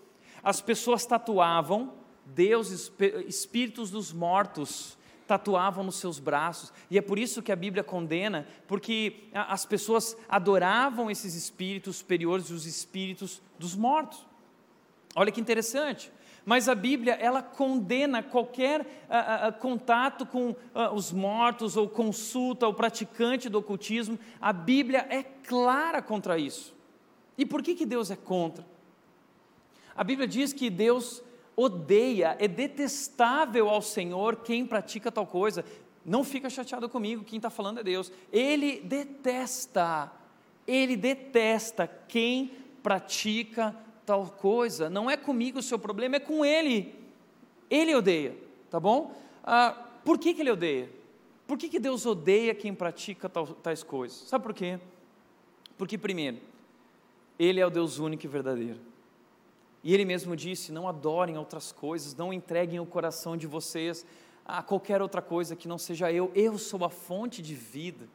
as pessoas tatuavam deuses, espíritos dos mortos, tatuavam nos seus braços, e é por isso que a Bíblia condena, porque as pessoas adoravam esses espíritos superiores, os espíritos dos mortos. Olha que interessante. Mas a Bíblia, ela condena qualquer uh, uh, contato com uh, os mortos, ou consulta, ou praticante do ocultismo. A Bíblia é clara contra isso. E por que, que Deus é contra? A Bíblia diz que Deus odeia, é detestável ao Senhor quem pratica tal coisa. Não fica chateado comigo, quem está falando é Deus. Ele detesta, ele detesta quem pratica tal coisa. Não é comigo o seu problema, é com ele. Ele odeia, tá bom? Ah, por que, que ele odeia? Por que, que Deus odeia quem pratica tal, tais coisas? Sabe por quê? Porque, primeiro, Ele é o Deus único e verdadeiro. E Ele mesmo disse: não adorem outras coisas, não entreguem o coração de vocês a qualquer outra coisa que não seja eu. Eu sou a fonte de vida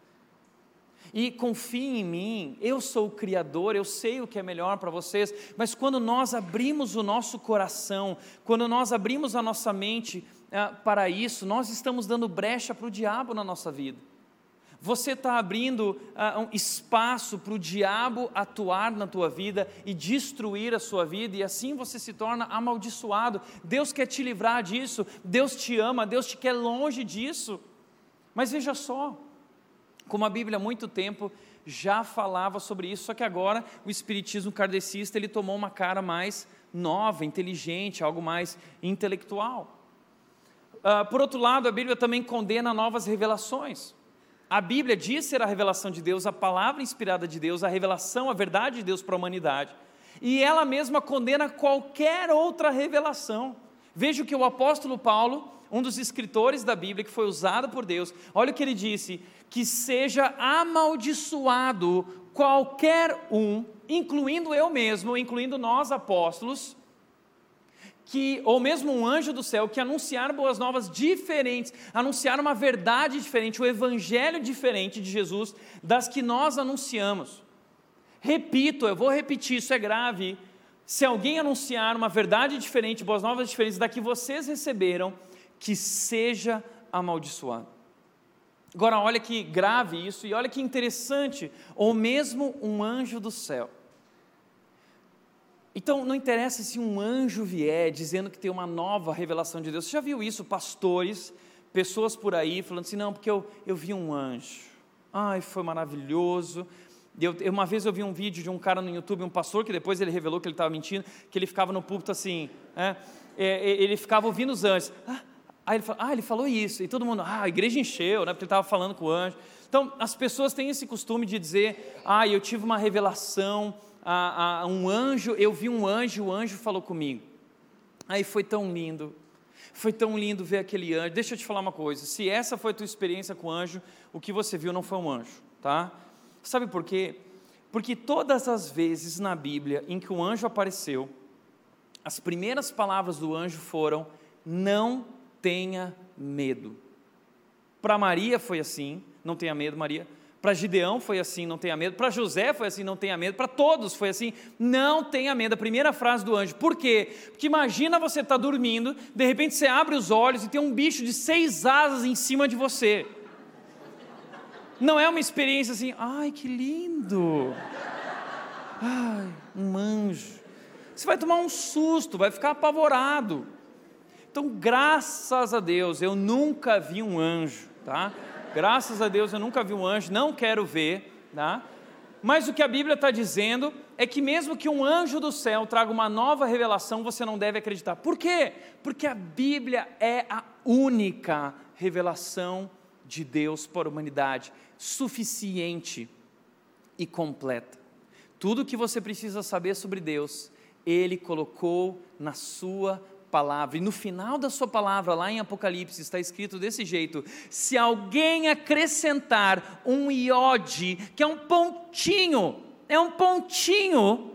e confiem em mim, eu sou o Criador, eu sei o que é melhor para vocês, mas quando nós abrimos o nosso coração, quando nós abrimos a nossa mente ah, para isso, nós estamos dando brecha para o diabo na nossa vida. Você está abrindo ah, um espaço para o diabo atuar na tua vida e destruir a sua vida, e assim você se torna amaldiçoado. Deus quer te livrar disso, Deus te ama, Deus te quer longe disso. Mas veja só, como a Bíblia há muito tempo já falava sobre isso, só que agora o espiritismo kardecista ele tomou uma cara mais nova, inteligente, algo mais intelectual. Uh, por outro lado, a Bíblia também condena novas revelações. A Bíblia diz ser a revelação de Deus, a palavra inspirada de Deus, a revelação, a verdade de Deus para a humanidade. E ela mesma condena qualquer outra revelação. Veja o que o apóstolo Paulo, um dos escritores da Bíblia que foi usado por Deus, olha o que ele disse: que seja amaldiçoado qualquer um, incluindo eu mesmo, incluindo nós apóstolos, que, ou mesmo um anjo do céu, que anunciar boas novas diferentes, anunciar uma verdade diferente, o evangelho diferente de Jesus das que nós anunciamos. Repito, eu vou repetir, isso é grave. Se alguém anunciar uma verdade diferente, boas novas diferentes da que vocês receberam, que seja amaldiçoado. Agora, olha que grave isso e olha que interessante, ou mesmo um anjo do céu. Então, não interessa se um anjo vier dizendo que tem uma nova revelação de Deus. Você já viu isso, pastores, pessoas por aí falando assim: não, porque eu, eu vi um anjo. Ai, foi maravilhoso. Eu, uma vez eu vi um vídeo de um cara no YouTube, um pastor, que depois ele revelou que ele estava mentindo, que ele ficava no púlpito assim, é, é, ele ficava ouvindo os anjos. Ah, Aí ele falou, ah, ele falou isso, e todo mundo, ah, a igreja encheu, né, porque ele estava falando com o anjo. Então, as pessoas têm esse costume de dizer, ah, eu tive uma revelação, a, a, um anjo, eu vi um anjo, o anjo falou comigo. Aí foi tão lindo, foi tão lindo ver aquele anjo. Deixa eu te falar uma coisa, se essa foi a tua experiência com o anjo, o que você viu não foi um anjo, tá? Sabe por quê? Porque todas as vezes na Bíblia em que o anjo apareceu, as primeiras palavras do anjo foram, não tenha medo. Para Maria foi assim, não tenha medo, Maria. Para Gideão foi assim, não tenha medo. Para José foi assim, não tenha medo. Para todos foi assim, não tenha medo. A primeira frase do anjo. Por quê? Porque imagina você estar tá dormindo, de repente você abre os olhos e tem um bicho de seis asas em cima de você. Não é uma experiência assim, ai que lindo. Ai, um anjo. Você vai tomar um susto, vai ficar apavorado. Então, graças a Deus, eu nunca vi um anjo, tá? Graças a Deus, eu nunca vi um anjo, não quero ver, tá? Mas o que a Bíblia está dizendo é que, mesmo que um anjo do céu traga uma nova revelação, você não deve acreditar. Por quê? Porque a Bíblia é a única revelação de Deus para a humanidade, suficiente e completa. Tudo o que você precisa saber sobre Deus, Ele colocou na Sua palavra. E no final da sua palavra, lá em Apocalipse, está escrito desse jeito: se alguém acrescentar um iode, que é um pontinho, é um pontinho,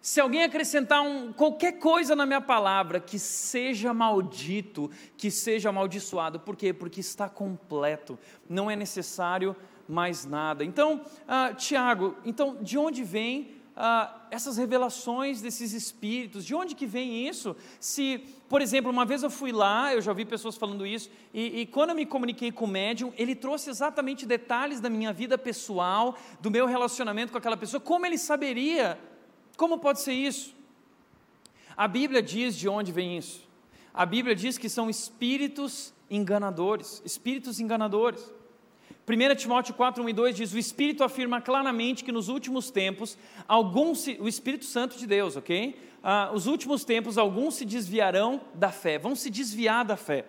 se alguém acrescentar um, qualquer coisa na minha palavra, que seja maldito, que seja amaldiçoado. Por quê? Porque está completo, não é necessário mais nada. Então, ah, Tiago, então de onde vem ah, essas revelações desses espíritos? De onde que vem isso? Se, por exemplo, uma vez eu fui lá, eu já ouvi pessoas falando isso, e, e quando eu me comuniquei com o médium, ele trouxe exatamente detalhes da minha vida pessoal, do meu relacionamento com aquela pessoa, como ele saberia? Como pode ser isso? A Bíblia diz de onde vem isso. A Bíblia diz que são espíritos enganadores, espíritos enganadores. 1 Timóteo 4, 1 e 2 diz: O Espírito afirma claramente que nos últimos tempos, alguns, o Espírito Santo de Deus, ok? Ah, os últimos tempos, alguns se desviarão da fé, vão se desviar da fé.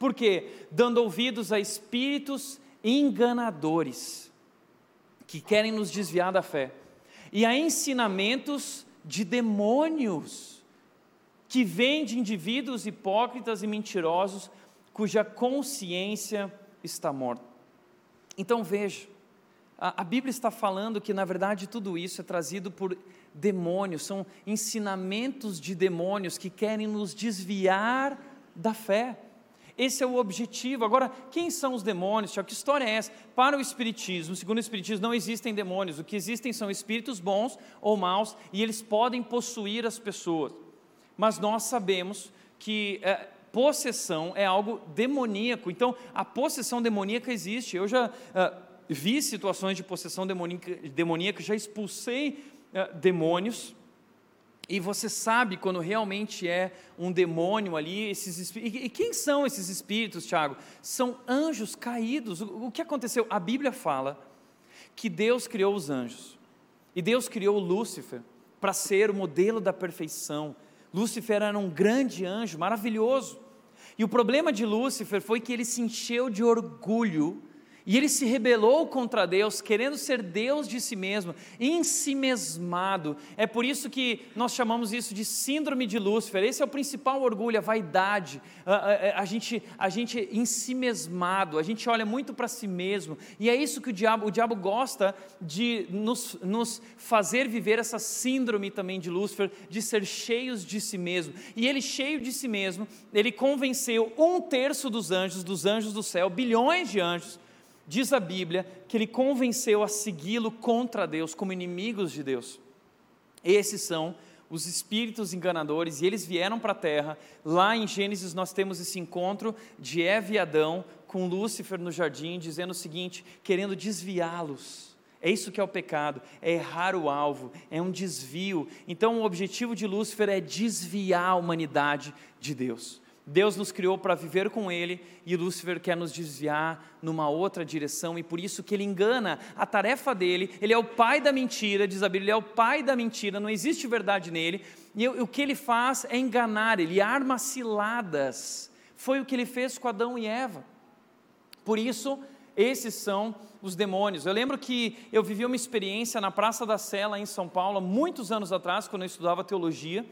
Por quê? Dando ouvidos a espíritos enganadores, que querem nos desviar da fé, e a ensinamentos de demônios, que vêm de indivíduos hipócritas e mentirosos, cuja consciência está morta. Então veja, a, a Bíblia está falando que na verdade tudo isso é trazido por demônios, são ensinamentos de demônios que querem nos desviar da fé. Esse é o objetivo. Agora, quem são os demônios? Que história é essa? Para o Espiritismo, segundo o Espiritismo, não existem demônios. O que existem são espíritos bons ou maus e eles podem possuir as pessoas. Mas nós sabemos que é, possessão é algo demoníaco. Então, a possessão demoníaca existe. Eu já uh, vi situações de possessão demoníaca, demoníaca já expulsei uh, demônios. E você sabe quando realmente é um demônio ali, esses e, e quem são esses espíritos, Tiago? São anjos caídos. O que aconteceu? A Bíblia fala que Deus criou os anjos. E Deus criou Lúcifer para ser o modelo da perfeição. Lúcifer era um grande anjo, maravilhoso. E o problema de Lúcifer foi que ele se encheu de orgulho e ele se rebelou contra Deus, querendo ser Deus de si mesmo, ensimesmado. É por isso que nós chamamos isso de síndrome de Lúcifer. Esse é o principal orgulho, a vaidade. A, a, a gente, a gente ensimesmado, a gente olha muito para si mesmo. E é isso que o diabo, o diabo gosta de nos, nos fazer viver essa síndrome também de Lúcifer, de ser cheios de si mesmo. E ele, cheio de si mesmo, ele convenceu um terço dos anjos, dos anjos do céu, bilhões de anjos, diz a Bíblia que ele convenceu a segui-lo contra Deus, como inimigos de Deus. Esses são os espíritos enganadores, e eles vieram para a terra. Lá em Gênesis nós temos esse encontro de Eva e Adão com Lúcifer no jardim, dizendo o seguinte, querendo desviá-los. É isso que é o pecado, é errar o alvo, é um desvio. Então o objetivo de Lúcifer é desviar a humanidade de Deus. Deus nos criou para viver com Ele e Lúcifer quer nos desviar numa outra direção e por isso que ele engana a tarefa dele. Ele é o pai da mentira, diz a Bíblia, ele é o pai da mentira, não existe verdade nele. E o que ele faz é enganar, ele arma ciladas. Foi o que ele fez com Adão e Eva. Por isso, esses são os demônios. Eu lembro que eu vivi uma experiência na Praça da Sela, em São Paulo, muitos anos atrás, quando eu estudava teologia.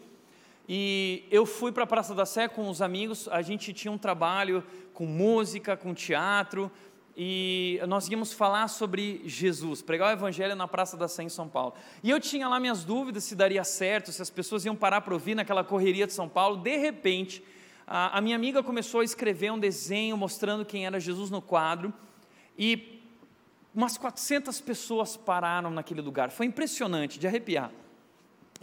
E eu fui para a Praça da Sé com os amigos, a gente tinha um trabalho com música, com teatro, e nós íamos falar sobre Jesus, pregar o Evangelho na Praça da Sé em São Paulo. E eu tinha lá minhas dúvidas se daria certo, se as pessoas iam parar para ouvir naquela correria de São Paulo. De repente, a, minha amiga começou a escrever um desenho mostrando quem era Jesus no quadro, e umas 400 pessoas pararam naquele lugar. Foi impressionante, de arrepiar.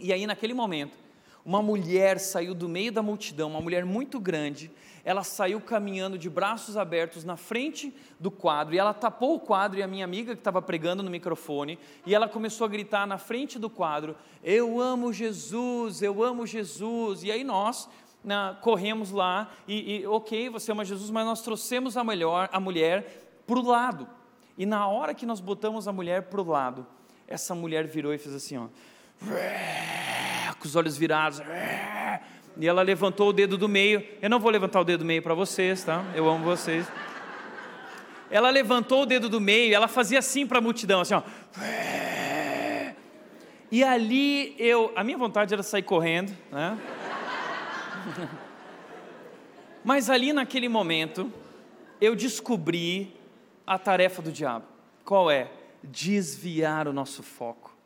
E aí, naquele momento, uma mulher saiu do meio da multidão, uma mulher muito grande, ela saiu caminhando de braços abertos na frente do quadro, e ela tapou o quadro, e a minha amiga que estava pregando no microfone, e ela começou a gritar na frente do quadro: Eu amo Jesus, eu amo Jesus. E aí nós na, corremos lá, e, e, ok, você ama Jesus, mas nós trouxemos a, melhor, a mulher para o lado. E na hora que nós botamos a mulher para o lado, essa mulher virou e fez assim: ó com os olhos virados. E ela levantou o dedo do meio. Eu não vou levantar o dedo do meio para vocês, tá? Eu amo vocês. Ela levantou o dedo do meio, ela fazia assim para a multidão, assim, ó. E ali eu, a minha vontade era sair correndo, né? Mas ali naquele momento, eu descobri a tarefa do diabo. Qual é? Desviar o nosso foco.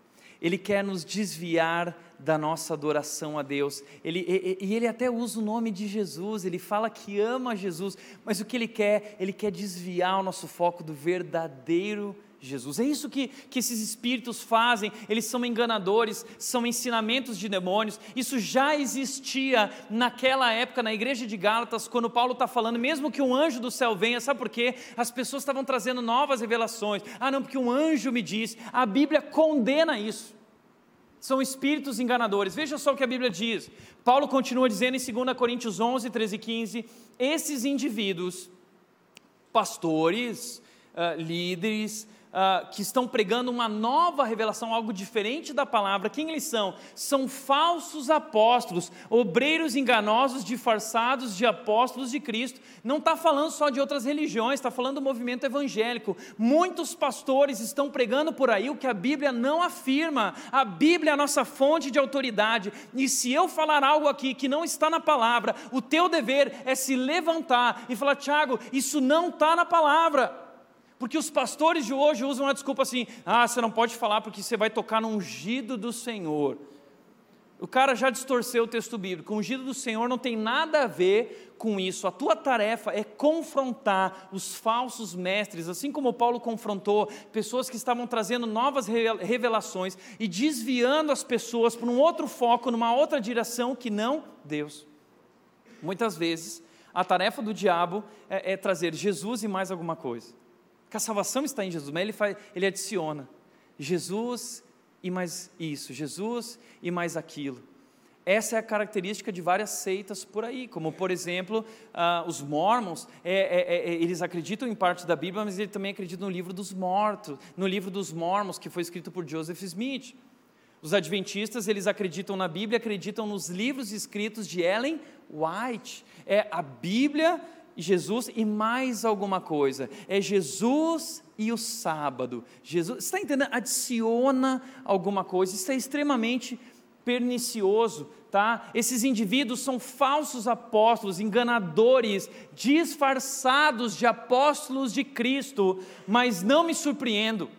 Ele quer nos desviar da nossa adoração a Deus. Ele, e, e, ele até usa o nome de Jesus, ele fala que ama Jesus, mas o que ele quer? Ele quer desviar o nosso foco do verdadeiro Jesus. É isso que, que esses espíritos fazem, eles são enganadores, são ensinamentos de demônios. Isso já existia naquela época na igreja de Gálatas, quando Paulo está falando, mesmo que um anjo do céu venha, sabe por quê? As pessoas estavam trazendo novas revelações. Ah, não, porque um anjo me disse. A Bíblia condena isso. São espíritos enganadores. Veja só o que a Bíblia diz. Paulo continua dizendo em 2 Coríntios 11, 13 e 15: esses indivíduos, pastores, uh, líderes, uh, que estão pregando uma nova revelação, algo diferente da palavra. Quem eles são? São falsos apóstolos, obreiros enganosos disfarçados de apóstolos de Cristo. Não está falando só de outras religiões, está falando do movimento evangélico. Muitos pastores estão pregando por aí o que a Bíblia não afirma. A Bíblia é a nossa fonte de autoridade. E se eu falar algo aqui que não está na palavra, o teu dever é se levantar e falar: Tiago, isso não está na palavra. Porque os pastores de hoje usam a desculpa assim: ah, você não pode falar porque você vai tocar no ungido do Senhor. O cara já distorceu o texto bíblico. O ungido do Senhor não tem nada a ver com isso. A tua tarefa é confrontar os falsos mestres, assim como Paulo confrontou pessoas que estavam trazendo novas revelações e desviando as pessoas para um outro foco, numa outra direção que não Deus. Muitas vezes, a tarefa do diabo é, é trazer Jesus e mais alguma coisa que a salvação está em Jesus, mas ele, faz, ele adiciona Jesus e mais isso, Jesus e mais aquilo. Essa é a característica de várias seitas por aí, como por exemplo, uh, os mormons, é, é, é, eles acreditam em parte da Bíblia, mas eles também acreditam no livro dos mortos, no livro dos mormons, que foi escrito por Joseph Smith. Os adventistas, eles acreditam na Bíblia, acreditam nos livros escritos de Ellen White. É a Bíblia Jesus e mais alguma coisa. É Jesus e o sábado. Jesus, está entendendo? Adiciona alguma coisa. Isso é extremamente pernicioso, tá? Esses indivíduos são falsos apóstolos, enganadores, disfarçados de apóstolos de Cristo, mas não me surpreendo.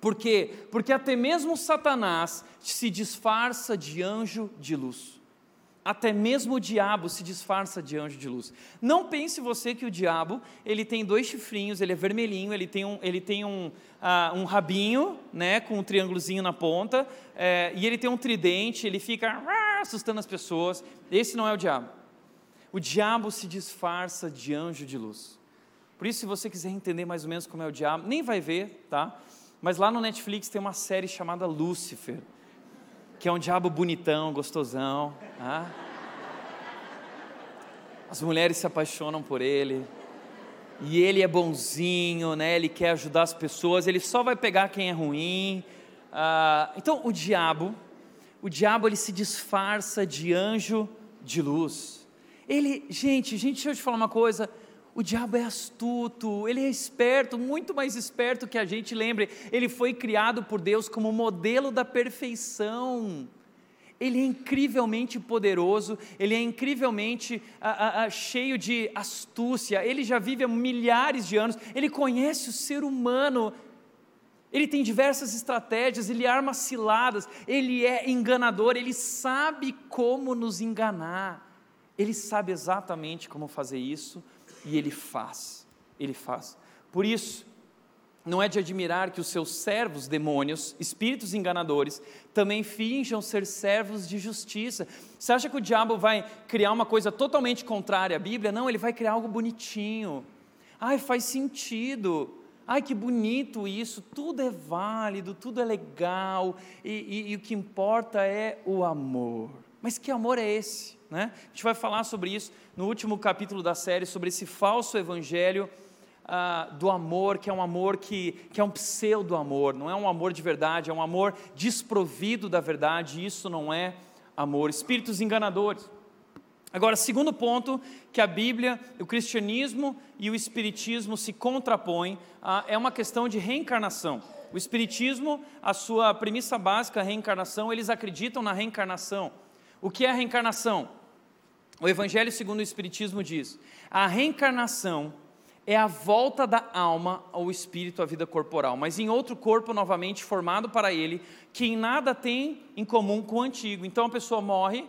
Por quê? Porque até mesmo Satanás se disfarça de anjo de luz até mesmo o diabo se disfarça de anjo de luz. Não pense você que o diabo ele tem dois chifrinhos, ele é vermelhinho, ele tem um, ele tem um, uh, um rabinho, né, com um triângulozinho na ponta, é, e ele tem um tridente, ele fica assustando as pessoas. Esse não é o diabo. O diabo se disfarça de anjo de luz. Por isso, se você quiser entender mais ou menos como é o diabo, nem vai ver, tá? Mas lá no Netflix tem uma série chamada Lúcifer que é um diabo bonitão, gostosão. Ah. As mulheres se apaixonam por ele. E ele é bonzinho, né? Ele quer ajudar as pessoas. Ele só vai pegar quem é ruim. Ah, então, o diabo, o diabo ele se disfarça de anjo de luz. Ele, gente, gente, deixa eu te falar uma coisa. O diabo é astuto, ele é esperto, muito mais esperto que a gente lembre. Ele foi criado por Deus como modelo da perfeição. Ele é incrivelmente poderoso, ele é incrivelmente a, a, a, cheio de astúcia, ele já vive há milhares de anos, ele conhece o ser humano, ele tem diversas estratégias, ele arma ciladas, ele é enganador, ele sabe como nos enganar, ele sabe exatamente como fazer isso e ele faz, ele faz. Por isso, não é de admirar que os seus servos demônios, espíritos enganadores, também finjam ser servos de justiça. Você acha que o diabo vai criar uma coisa totalmente contrária à Bíblia? Não, ele vai criar algo bonitinho. Ai, faz sentido. Ai, que bonito isso. Tudo é válido, tudo é legal. E, e, e o que importa é o amor. Mas que amor é esse? Né? A gente vai falar sobre isso no último capítulo da série, sobre esse falso evangelho ah, do amor, que é um amor que, que é um pseudo-amor, não é um amor de verdade, é um amor desprovido da verdade, isso não é amor. Espíritos enganadores. Agora, segundo ponto, que a Bíblia, o cristianismo e o espiritismo se contrapõem, ah, é uma questão de reencarnação. O espiritismo, a sua premissa básica, a reencarnação, eles acreditam na reencarnação. O que é a reencarnação? O Evangelho segundo o Espiritismo diz: a reencarnação é a volta da alma ao espírito, à vida corporal, mas em outro corpo novamente formado para ele, que em nada tem em comum com o antigo. Então a pessoa morre,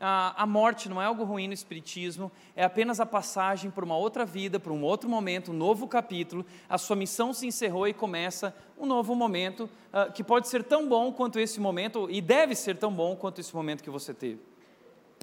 a, a morte não é algo ruim no Espiritismo, é apenas a passagem para uma outra vida, para um outro momento, um novo capítulo. A sua missão se encerrou e começa um novo momento uh, que pode ser tão bom quanto esse momento e deve ser tão bom quanto esse momento que você teve.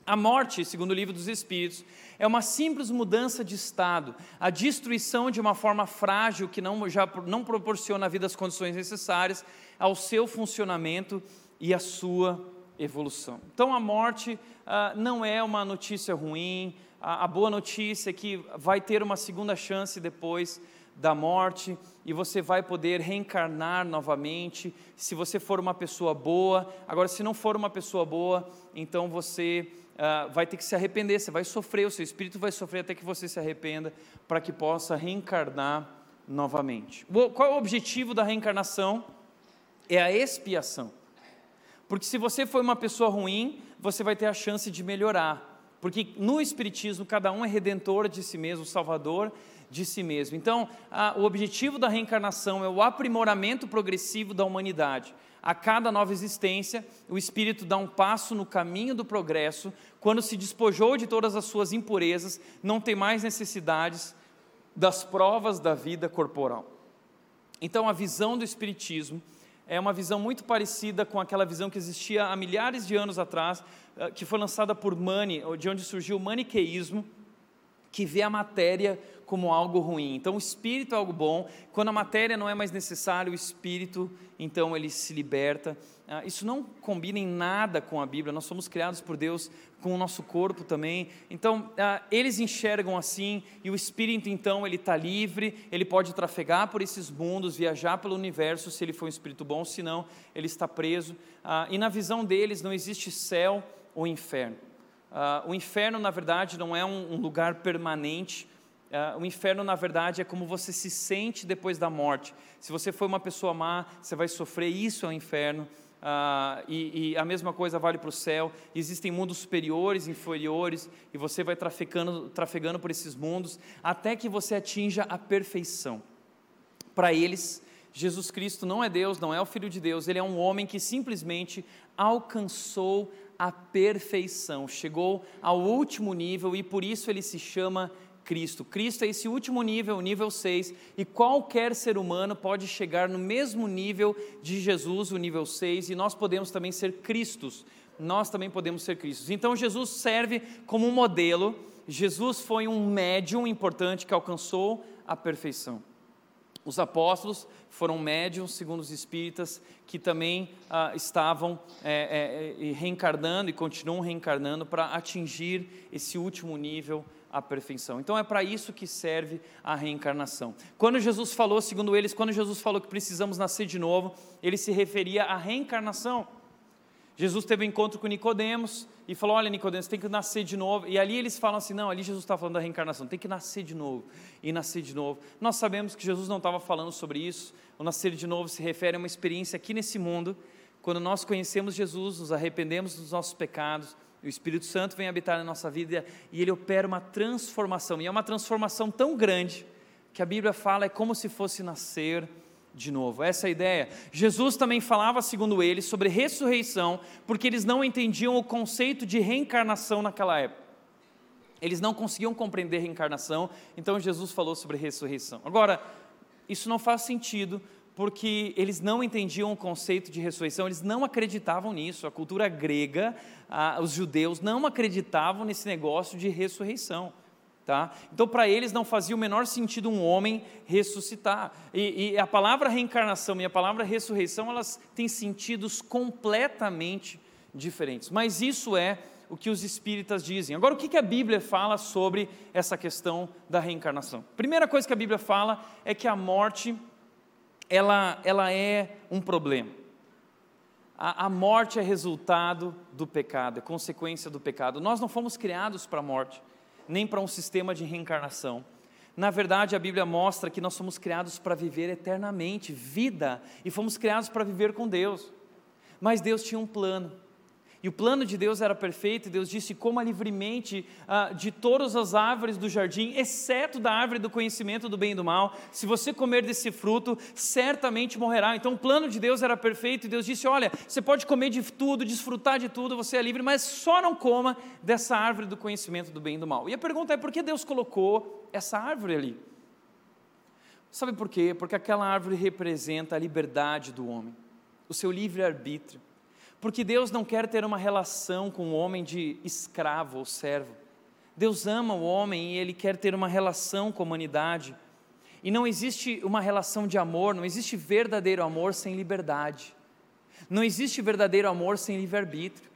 A morte, segundo o livro dos Espíritos, é uma simples mudança de estado, a destruição de uma forma frágil que não, já não proporciona à vida as condições necessárias ao seu funcionamento e à sua evolução. Então, a morte ah, não é uma notícia ruim, a, a boa notícia é que vai ter uma segunda chance depois da morte e você vai poder reencarnar novamente, se você for uma pessoa boa. Agora, se não for uma pessoa boa, então você uh, vai ter que se arrepender, você vai sofrer, o seu espírito vai sofrer até que você se arrependa, para que possa reencarnar novamente. Qual é o objetivo da reencarnação? É a expiação. Porque se você foi uma pessoa ruim, você vai ter a chance de melhorar. Porque no Espiritismo, cada um é redentor de si mesmo, salvador de si mesmo. Então, a, o objetivo da reencarnação é o aprimoramento progressivo da humanidade. A cada nova existência, o espírito dá um passo no caminho do progresso, quando se despojou de todas as suas impurezas, não tem mais necessidades das provas da vida corporal. Então, a visão do espiritismo é uma visão muito parecida com aquela visão que existia há milhares de anos atrás, eh, que foi lançada por Mani, de onde surgiu o maniqueísmo, que vê a matéria como algo ruim. Então, o espírito é algo bom. Quando a matéria não é mais necessária, o espírito, então, ele se liberta. Ah, isso não combina em nada com a Bíblia. Nós somos criados por Deus com o nosso corpo também. Então, ah, eles enxergam assim, e o espírito, então, ele está livre, ele pode trafegar por esses mundos, viajar pelo universo, se ele for um espírito bom, senão, ele está preso. Ah, e na visão deles, não existe céu ou inferno. O inferno, na verdade, não é um, um lugar permanente Uh, o inferno, na verdade, é como você se sente depois da morte. Se você foi uma pessoa má, você vai sofrer, isso é o inferno. Uh, e, e, a mesma coisa vale para o céu. Existem mundos superiores, inferiores, e você vai trafegando, trafegando por esses mundos até que você atinja a perfeição. Para eles, Jesus Cristo não é Deus, não é o Filho de Deus, ele é um homem que simplesmente alcançou a perfeição, chegou ao último nível e por isso ele se chama Cristo. Cristo é esse último nível, o nível 6, e qualquer ser humano pode chegar no mesmo nível de Jesus, o nível 6, e nós podemos também ser Cristos. Nós também podemos ser Cristos. Então Jesus serve como um modelo. Jesus foi um médium importante que alcançou a perfeição. Os apóstolos foram médiums, segundo os espíritas, que também ah, estavam é, é, reencarnando e continuam reencarnando para atingir esse último nível a perfeição. Então é para isso que serve a reencarnação. Quando Jesus falou, segundo eles, quando Jesus falou que precisamos nascer de novo, ele se referia à reencarnação. Jesus teve um encontro com Nicodemos e falou: Olha, Nicodemos, tem que nascer de novo. E ali eles falam assim: Não, ali Jesus está falando da reencarnação, tem que nascer de novo e nascer de novo. Nós sabemos que Jesus não estava falando sobre isso. O nascer de novo se refere a uma experiência aqui nesse mundo, quando nós conhecemos Jesus, nos arrependemos dos nossos pecados o Espírito Santo vem habitar na nossa vida e ele opera uma transformação. E é uma transformação tão grande que a Bíblia fala é como se fosse nascer de novo. Essa é a ideia. Jesus também falava, segundo eles, sobre ressurreição, porque eles não entendiam o conceito de reencarnação naquela época. Eles não conseguiam compreender reencarnação, então Jesus falou sobre ressurreição. Agora, isso não faz sentido porque eles não entendiam o conceito de ressurreição, eles não acreditavam nisso. A cultura grega, os judeus não acreditavam nesse negócio de ressurreição. Tá? Então, para eles não fazia o menor sentido um homem ressuscitar. E, e, a palavra reencarnação e a palavra ressurreição, elas têm sentidos completamente diferentes. Mas isso é o que os espíritas dizem. Agora, o que, que a Bíblia fala sobre essa questão da reencarnação? Primeira coisa que a Bíblia fala é que a morte ela, ela é um problema. A, a morte é resultado do pecado, é consequência do pecado. Nós não fomos criados para a morte, nem para um sistema de reencarnação. Na verdade, a Bíblia mostra que nós somos criados para viver eternamente, vida, e fomos criados para viver com Deus. Mas Deus tinha um plano. E o plano de Deus era perfeito, e Deus disse: coma livremente ah, de todas as árvores do jardim, exceto da árvore do conhecimento do bem e do mal. Se você comer desse fruto, certamente morrerá. Então o plano de Deus era perfeito, e Deus disse: Olha, você pode comer de tudo, desfrutar de tudo, você é livre, mas só não coma dessa árvore do conhecimento do bem e do mal. E a pergunta é: por que Deus colocou essa árvore ali? Sabe por quê? Porque aquela árvore representa a liberdade do homem, o seu livre-arbítrio. Porque Deus não quer ter uma relação com o homem de escravo ou servo. Deus ama o homem e ele quer ter uma relação com a humanidade. E não existe uma relação de amor, não existe verdadeiro amor sem liberdade. Não existe verdadeiro amor sem livre-arbítrio.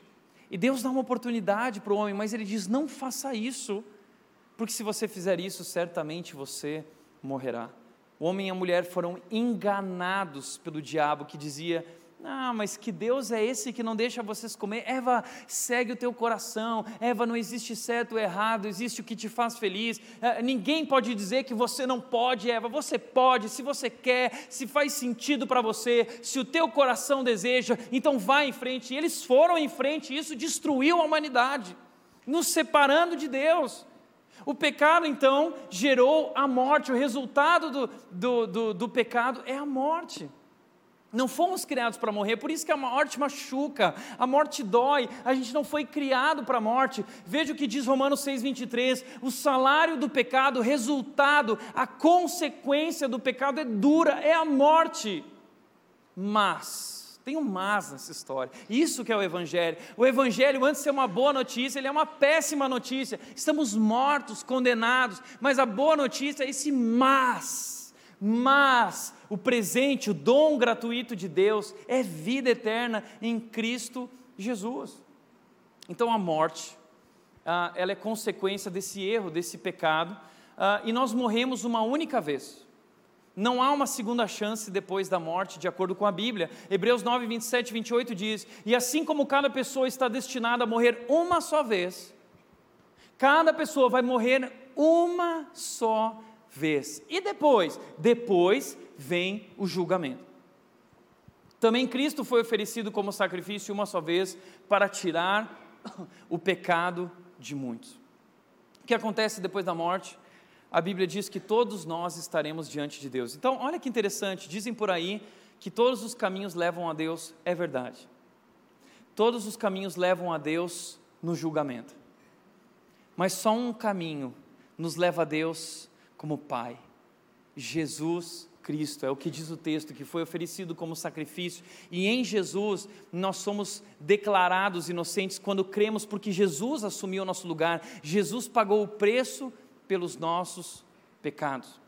E Deus dá uma oportunidade para o homem, mas ele diz: não faça isso, porque se você fizer isso, certamente você morrerá. O homem e a mulher foram enganados pelo diabo que dizia: ah, mas que Deus é esse que não deixa vocês comer? Eva, segue o teu coração. Eva, não existe certo ou errado, existe o que te faz feliz. É, ninguém pode dizer que você não pode, Eva. Você pode, se você quer, se faz sentido para você, se o teu coração deseja, então vá em frente. E eles foram em frente, e isso destruiu a humanidade, nos separando de Deus. O pecado, então, gerou a morte. O resultado do, do, do, do pecado é a morte. Não fomos criados para morrer, por isso que a morte machuca, a morte dói, a gente não foi criado para a morte. Veja o que diz Romanos 6,23: o salário do pecado, o resultado, a consequência do pecado é dura, é a morte. Mas, tem um mas nessa história, isso que é o Evangelho. O Evangelho, antes de ser uma boa notícia, ele é uma péssima notícia. Estamos mortos, condenados, mas a boa notícia é esse mas mas o presente, o dom gratuito de Deus é vida eterna em Cristo Jesus. Então a morte, ah, ela é consequência desse erro, desse pecado, ah, e nós morremos uma única vez. Não há uma segunda chance depois da morte, de acordo com a Bíblia. Hebreus 9, 27 e 28 diz: E assim como cada pessoa está destinada a morrer uma só vez, cada pessoa vai morrer uma só vez vez. E depois? Depois vem o julgamento. Também Cristo foi oferecido como sacrifício uma só vez para tirar o pecado de muitos. O que acontece depois da morte? A Bíblia diz que todos nós estaremos diante de Deus. Então, olha que interessante, dizem por aí que todos os caminhos levam a Deus, é verdade. Todos os caminhos levam a Deus no julgamento. Mas só um caminho nos leva a Deus como Pai. Jesus Cristo, é o que diz o texto, que foi oferecido como sacrifício, e em Jesus nós somos declarados inocentes quando cremos, porque Jesus assumiu o nosso lugar, Jesus pagou o preço pelos nossos pecados.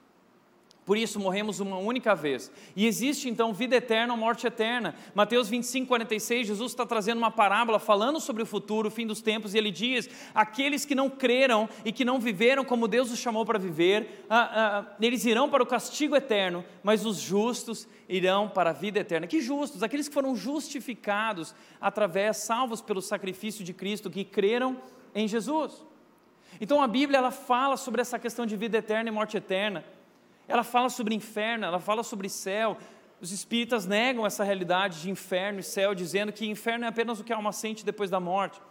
Por isso morremos uma única vez. E existe então vida eterna ou morte eterna. Mateus 25, 46, Jesus está trazendo uma parábola falando sobre o futuro, o fim dos tempos, e ele diz: aqueles que não creram e que não viveram como Deus os chamou para viver, ah, ah, eles irão para o castigo eterno, mas os justos irão para a vida eterna. Que justos? Aqueles que foram justificados através, salvos pelo sacrifício de Cristo, que creram em Jesus. Então a Bíblia ela fala sobre essa questão de vida eterna e morte eterna. Ela fala sobre inferno, ela fala sobre céu. Os espíritas negam essa realidade de inferno e céu, dizendo que inferno é apenas o que a alma sente depois da morte.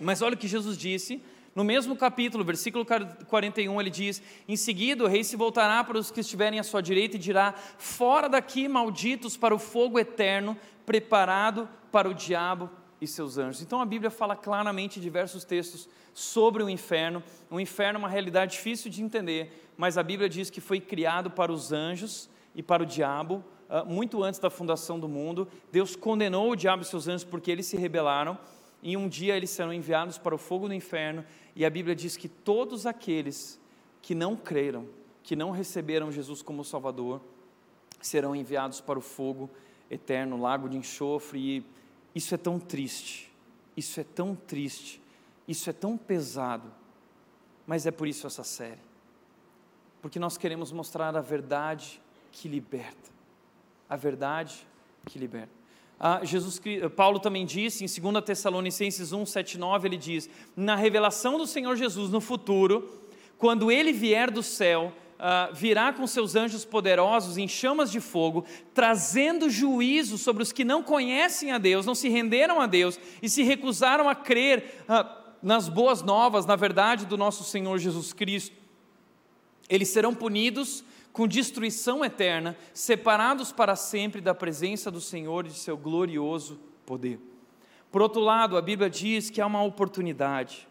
Mas olha o que Jesus disse, no mesmo capítulo, versículo 41, ele diz: Em seguida, o rei se voltará para os que estiverem à sua direita e dirá: Fora daqui, malditos, para o fogo eterno, preparado para o diabo e seus anjos. Então a Bíblia fala claramente em diversos textos sobre o inferno. O inferno é uma realidade difícil de entender, mas a Bíblia diz que foi criado para os anjos e para o diabo, ah, muito antes da fundação do mundo. Deus condenou o diabo e seus anjos porque eles se rebelaram, e um dia eles serão enviados para o fogo do inferno, e a Bíblia diz que todos aqueles que não creram, que não receberam Jesus como Salvador, serão enviados para o fogo eterno, lago de enxofre, e isso é tão triste, isso é tão triste, isso é tão pesado, mas é por isso essa série, porque nós queremos mostrar a verdade que liberta, a verdade que liberta. Ah, Jesus, Paulo também disse em 2 Tessalonicenses 1, 7, 9, ele diz: Na revelação do Senhor Jesus no futuro, quando ele vier do céu, uh, virá com seus anjos poderosos em chamas de fogo, trazendo juízo sobre os que não conhecem a Deus, não se renderam a Deus e se recusaram a crer uh, nas boas novas, na verdade do nosso Senhor Jesus Cristo. Eles serão punidos com destruição eterna, separados para sempre da presença do Senhor e de seu glorioso poder. Por outro lado, a Bíblia diz que há uma oportunidade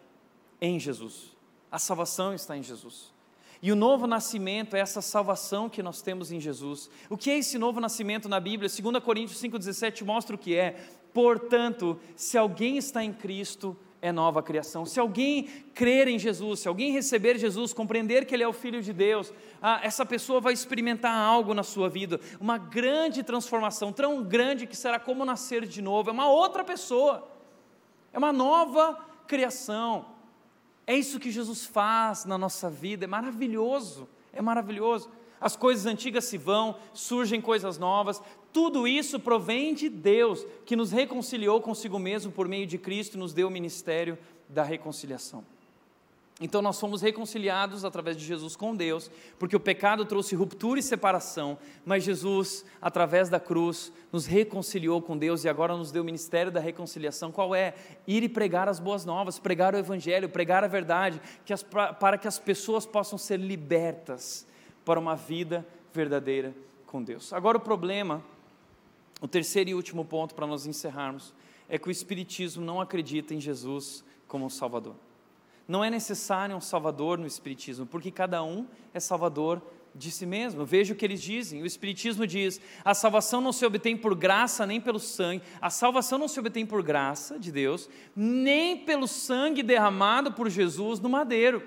em Jesus. A salvação está em Jesus. E o novo nascimento é essa salvação que nós temos em Jesus. O que é esse novo nascimento na Bíblia? 2 Coríntios 5,17 mostra o que é. Portanto, se alguém está em Cristo, é nova criação. Se alguém crer em Jesus, se alguém receber Jesus, compreender que Ele é o Filho de Deus, ah, essa pessoa vai experimentar algo na sua vida, uma grande transformação, tão grande que será como nascer de novo. É uma outra pessoa, é uma nova criação. É isso que Jesus faz na nossa vida, é maravilhoso, é maravilhoso. As coisas antigas se vão, surgem coisas novas, tudo isso provém de Deus, que nos reconciliou consigo mesmo por meio de Cristo e nos deu o ministério da reconciliação. Então nós fomos reconciliados através de Jesus com Deus, porque o pecado trouxe ruptura e separação, mas Jesus, através da cruz, nos reconciliou com Deus e agora nos deu o ministério da reconciliação. Qual é? Ir e pregar as boas novas, pregar o evangelho, pregar a verdade, que as, para que as pessoas possam ser libertas para uma vida verdadeira com Deus. Agora o problema, o terceiro e último ponto para nós encerrarmos, é que o espiritismo não acredita em Jesus como um Salvador. Não é necessário um Salvador no Espiritismo, porque cada um é Salvador de si mesmo. Veja o que eles dizem. O Espiritismo diz: a salvação não se obtém por graça nem pelo sangue, a salvação não se obtém por graça de Deus, nem pelo sangue derramado por Jesus no madeiro.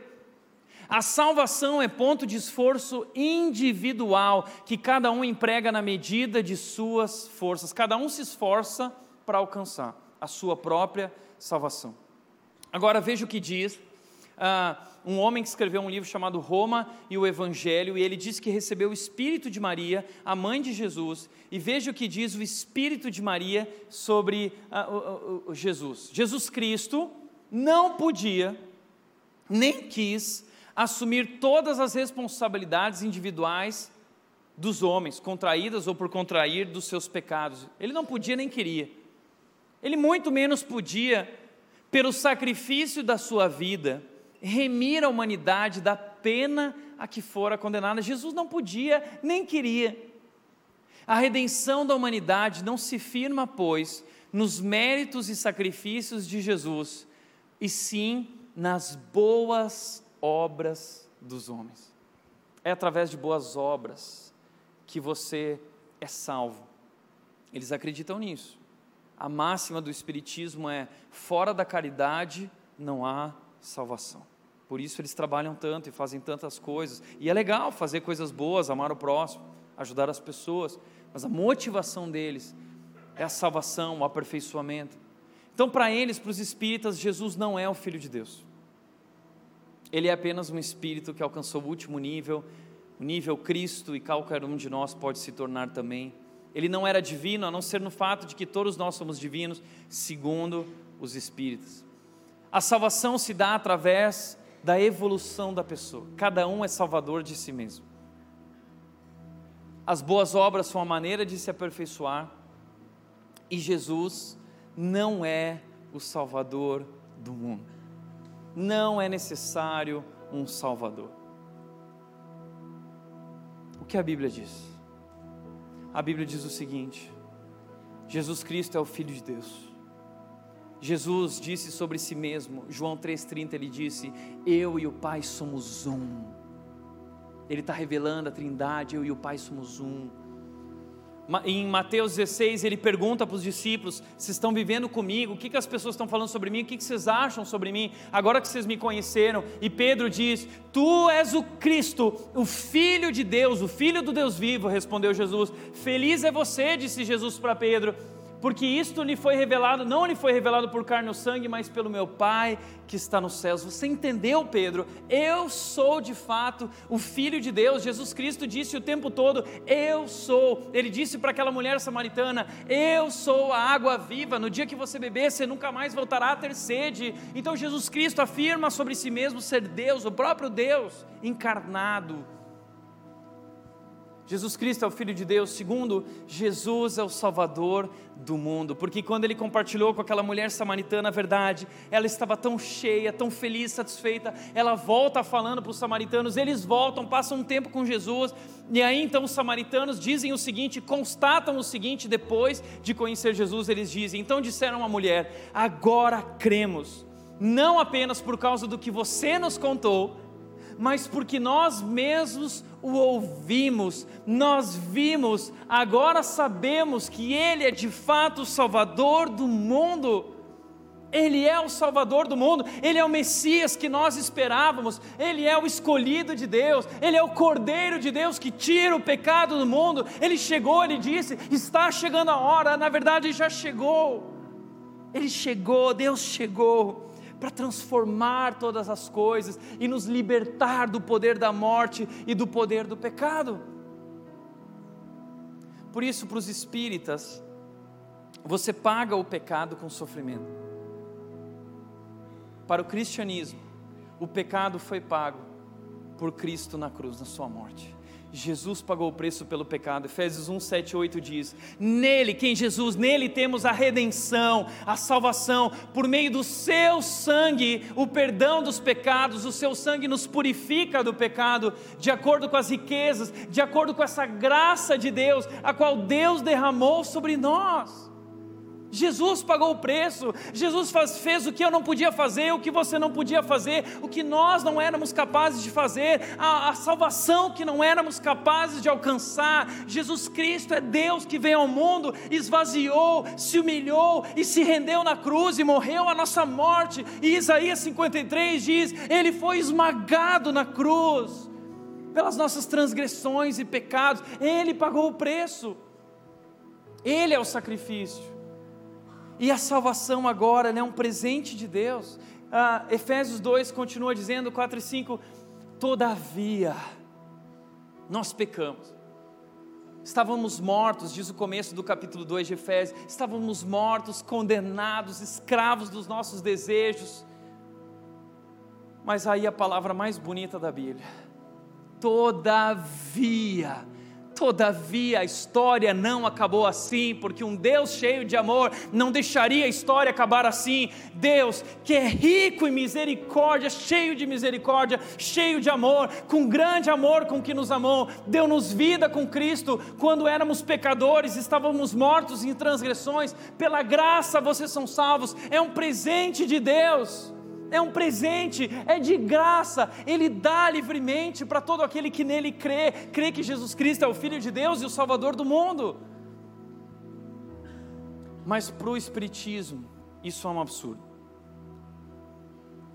A salvação é ponto de esforço individual que cada um emprega na medida de suas forças. Cada um se esforça para alcançar a sua própria salvação. Agora veja o que diz uh, um homem que escreveu um livro chamado Roma e o Evangelho, e ele diz que recebeu o Espírito de Maria, a mãe de Jesus, e veja o que diz o Espírito de Maria sobre uh, o, Jesus. Jesus Cristo não podia, nem quis, assumir todas as responsabilidades individuais dos homens, contraídas ou por contrair dos seus pecados. Ele não podia nem queria. Ele muito menos podia, pelo sacrifício da sua vida, remir a humanidade da pena a que fora condenada. Jesus não podia, nem queria. A redenção da humanidade não se firma, pois, nos méritos e sacrifícios de Jesus, e sim nas boas obras dos homens. É através de boas obras que você é salvo. Eles acreditam nisso. A máxima do Espiritismo é: fora da caridade não há salvação. Por isso eles trabalham tanto e fazem tantas coisas. E é legal fazer coisas boas, amar o próximo, ajudar as pessoas, mas a motivação deles é a salvação, o aperfeiçoamento. Então, para eles, para os espíritas, Jesus não é o Filho de Deus. Ele é apenas um espírito que alcançou o último nível, o nível Cristo, e qualquer um de nós pode se tornar também. Ele não era divino, a não ser no fato de que todos nós somos divinos, segundo os espíritos. A salvação se dá através da evolução da pessoa. Cada um é salvador de si mesmo. As boas obras são a maneira de se aperfeiçoar, e Jesus não é o salvador do mundo. Não é necessário um salvador. O que a Bíblia diz? A Bíblia diz o seguinte: Jesus Cristo é o Filho de Deus. Jesus disse sobre si mesmo, João 3,30, ele disse: Eu e o Pai somos um. Ele está revelando a trindade, eu e o Pai somos um. Em Mateus 16, ele pergunta para os discípulos: Vocês estão vivendo comigo? O que, que as pessoas estão falando sobre mim? O que, que vocês acham sobre mim? Agora que vocês me conheceram. E Pedro diz: Tu és o Cristo, o Filho de Deus, o Filho do Deus vivo, respondeu Jesus. Feliz é você, disse Jesus para Pedro porque isto lhe foi revelado, não lhe foi revelado por carne ou sangue, mas pelo meu Pai que está nos céus. Você entendeu, Pedro? Eu sou de fato o Filho de Deus. Jesus Cristo disse o tempo todo: Eu sou. Ele disse para aquela mulher samaritana: Eu sou a água viva. No dia que você beber, você nunca mais voltará a ter sede. Então Jesus Cristo afirma sobre si mesmo ser Deus, o próprio Deus encarnado. Jesus Cristo é o Filho de Deus. Segundo, Jesus é o Salvador do mundo. Porque quando ele compartilhou com aquela mulher samaritana a verdade, ela estava tão cheia, tão feliz, satisfeita. Ela volta falando para os samaritanos, eles voltam, passam um tempo com Jesus. E aí então os samaritanos dizem o seguinte, constatam o seguinte depois de conhecer Jesus, eles dizem: então disseram à mulher: agora cremos, não apenas por causa do que você nos contou mas porque nós mesmos o ouvimos, nós vimos, agora sabemos que Ele é de fato o Salvador do mundo. Ele é o Salvador do mundo, Ele é o Messias que nós esperávamos, Ele é o escolhido de Deus, Ele é o Cordeiro de Deus que tira o pecado do mundo. Ele chegou, Ele disse: está chegando a hora, na verdade já chegou. Ele chegou, Deus chegou para transformar todas as coisas e nos libertar do poder da morte e do poder do pecado. Por isso, para os espíritas, você paga o pecado com sofrimento. Para o cristianismo, o pecado foi pago por Cristo na cruz, na sua morte. Jesus pagou o preço pelo pecado. Efésios 1, 7, 8 diz: Nele, quem Jesus, nele temos a redenção, a salvação, por meio do seu sangue, o perdão dos pecados. O seu sangue nos purifica do pecado, de acordo com as riquezas, de acordo com essa graça de Deus, a qual Deus derramou sobre nós. Jesus pagou o preço, Jesus faz, fez o que eu não podia fazer, o que você não podia fazer, o que nós não éramos capazes de fazer, a, a, salvação que não éramos capazes de alcançar. Jesus Cristo é Deus que veio ao mundo, esvaziou, se humilhou e se rendeu na cruz e morreu a nossa morte. E Isaías 53 diz: Ele foi esmagado na cruz pelas nossas transgressões e pecados, Ele pagou o preço, Ele é o sacrifício. E a salvação agora é um presente de Deus. Ah, Efésios 2 continua dizendo, 4 e 5: Todavia, nós pecamos. Estávamos mortos, diz o começo do capítulo 2 de Efésios, estávamos mortos, condenados, escravos dos nossos desejos. Mas aí a palavra mais bonita da Bíblia, todavia, Todavia, a história não acabou assim, porque um Deus cheio de amor não deixaria a história acabar assim. Deus, que é rico em misericórdia, cheio de misericórdia, cheio de amor, com grande amor com que nos amou, deu-nos vida com Cristo quando éramos pecadores, estávamos mortos em transgressões. Pela graça vocês são salvos, é um presente de Deus é um presente, é de graça, Ele dá livremente para todo aquele que nele crê, crê que Jesus Cristo é o Filho de Deus e o Salvador do mundo. Mas para o Espiritismo, isso é um absurdo.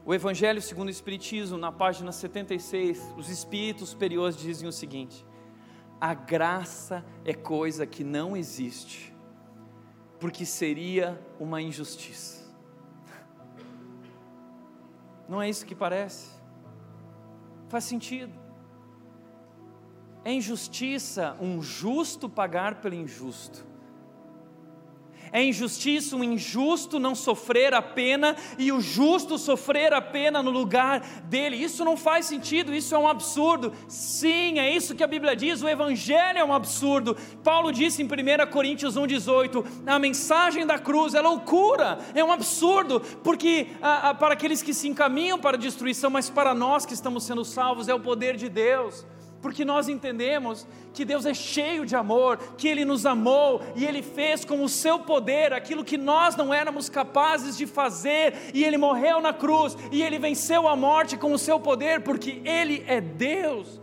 O Evangelho segundo o Espiritismo, na página 76, os espíritos superiores dizem o seguinte: a graça é coisa que não existe, porque seria uma injustiça. Não é isso que parece? Faz sentido. É injustiça um justo pagar pelo injusto. É injustiça um injusto não sofrer a pena e o justo sofrer a pena no lugar dele. Isso não faz sentido, isso é um absurdo. Sim, é isso que a Bíblia diz, o Evangelho é um absurdo. Paulo disse em 1 Coríntios 1,18: a mensagem da cruz é loucura, é um absurdo, porque ah, ah, para aqueles que se encaminham para a destruição, mas para nós que estamos sendo salvos, é o poder de Deus porque nós entendemos que Deus é cheio de amor, que Ele nos amou e Ele fez com o seu poder aquilo que nós não éramos capazes de fazer, e Ele morreu na cruz e Ele venceu a morte com o seu poder, porque Ele é Deus,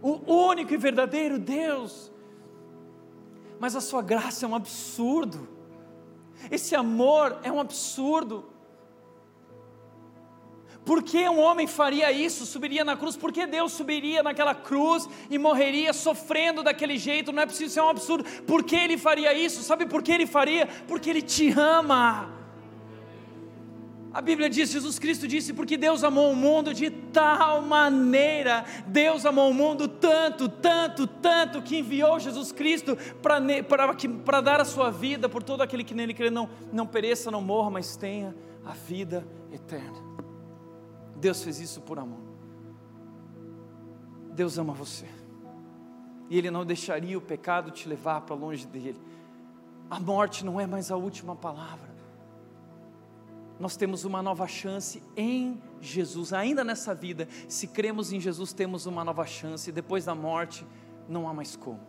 o único e verdadeiro Deus. Mas a Sua graça é um absurdo, esse amor é um absurdo. Por que um homem faria isso? Subiria na cruz? Por que Deus subiria naquela cruz e morreria sofrendo daquele jeito? Não é preciso ser um absurdo. Por que ele faria isso? Sabe por que ele faria? Porque ele te ama. A Bíblia diz, Jesus Cristo disse, porque Deus amou o mundo de tal maneira, Deus amou o mundo tanto, tanto, tanto, que enviou Jesus Cristo para dar a sua vida por todo aquele que nele crê, não, não pereça, não morra, mas tenha a vida eterna. Deus fez isso por amor. Deus ama você. e Ele não deixaria o pecado te levar para longe dele. A morte não é mais a última palavra. Nós temos uma nova chance em Jesus, ainda nessa vida. Se cremos em Jesus, temos uma nova chance. Depois da morte, não há mais como.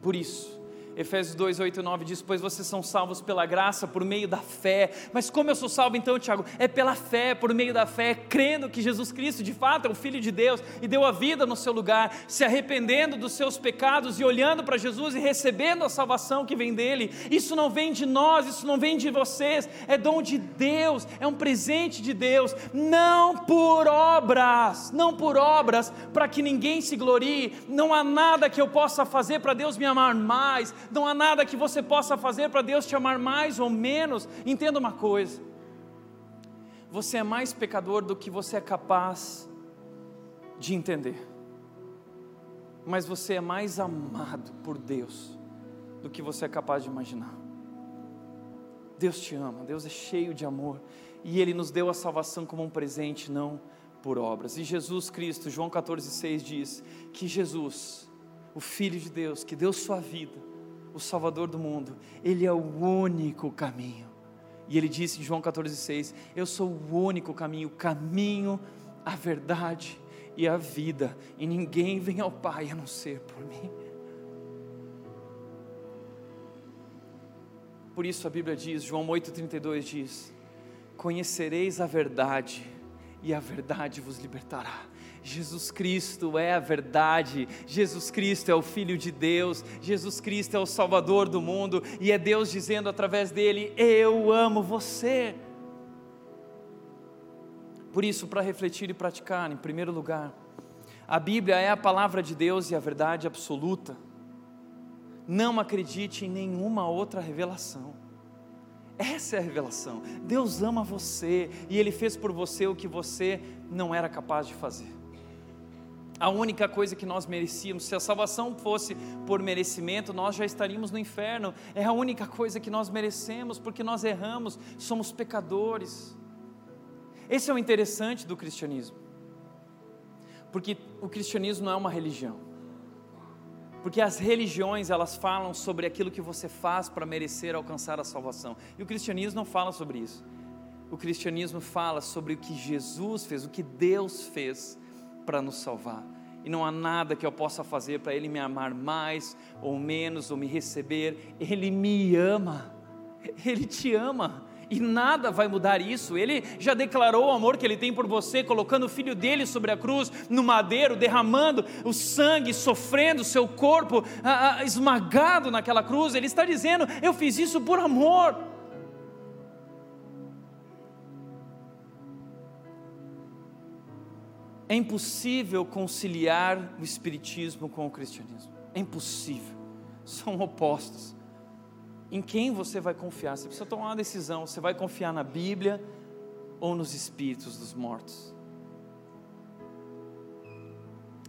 Por isso, Efésios 2, 8 e 9 diz: Pois vocês são salvos pela graça, por meio da fé. Mas como eu sou salvo então, Tiago? É pela fé, por meio da fé, crendo que Jesus Cristo de fato é o Filho de Deus e deu a vida no seu lugar, se arrependendo dos seus pecados e olhando para Jesus e recebendo a salvação que vem dele. Isso não vem de nós, isso não vem de vocês, é dom de Deus, é um presente de Deus, não por obras, não por obras, para que ninguém se glorie. Não há nada que eu possa fazer para Deus me amar mais não há nada que você possa fazer para Deus te amar mais ou menos. Entenda uma coisa: você é mais pecador do que você é capaz de entender, mas você é mais amado por Deus do que você é capaz de imaginar. Deus te ama, Deus é cheio de amor e Ele nos deu a salvação como um presente, não por obras. E Jesus Cristo, João 14,6 diz que Jesus, o Filho de Deus, que deu sua vida, o Salvador do mundo, Ele é o único caminho. E ele disse em João 14,6: Eu sou o único caminho, o caminho, a verdade e a vida, e ninguém vem ao Pai a não ser por mim. Por isso a Bíblia diz, João 8,32 diz: Conhecereis a verdade, e a verdade vos libertará. Jesus Cristo é a verdade, Jesus Cristo é o Filho de Deus, Jesus Cristo é o Salvador do mundo, e é Deus dizendo através dele: Eu amo você. Por isso, para refletir e praticar, em primeiro lugar, a Bíblia é a palavra de Deus e a verdade absoluta. Não acredite em nenhuma outra revelação. Essa é a revelação. Deus ama você e Ele fez por você o que você não era capaz de fazer a única coisa que nós merecíamos. Se a salvação fosse por merecimento, nós já estaríamos no inferno. É a única coisa que nós merecemos, porque nós erramos, somos pecadores. Esse é o interessante do cristianismo. Porque o cristianismo não é uma religião. Porque as religiões, elas falam sobre aquilo que você faz para merecer alcançar a salvação. E o cristianismo não fala sobre isso. O cristianismo fala sobre o que Jesus fez, o que Deus fez para nos salvar. E não há nada que eu possa fazer para Ele me amar mais ou menos, ou me receber. Ele me ama, Ele te ama, e nada vai mudar isso. Ele já declarou o amor que Ele tem por você, colocando o filho dele sobre a cruz, no madeiro, derramando o sangue, sofrendo seu corpo ah, ah, esmagado naquela cruz. Ele está dizendo: Eu fiz isso por amor. É impossível conciliar o Espiritismo com o cristianismo. É impossível. São opostos. Em quem você vai confiar? Você precisa tomar uma decisão. Você vai confiar na Bíblia ou nos Espíritos dos mortos?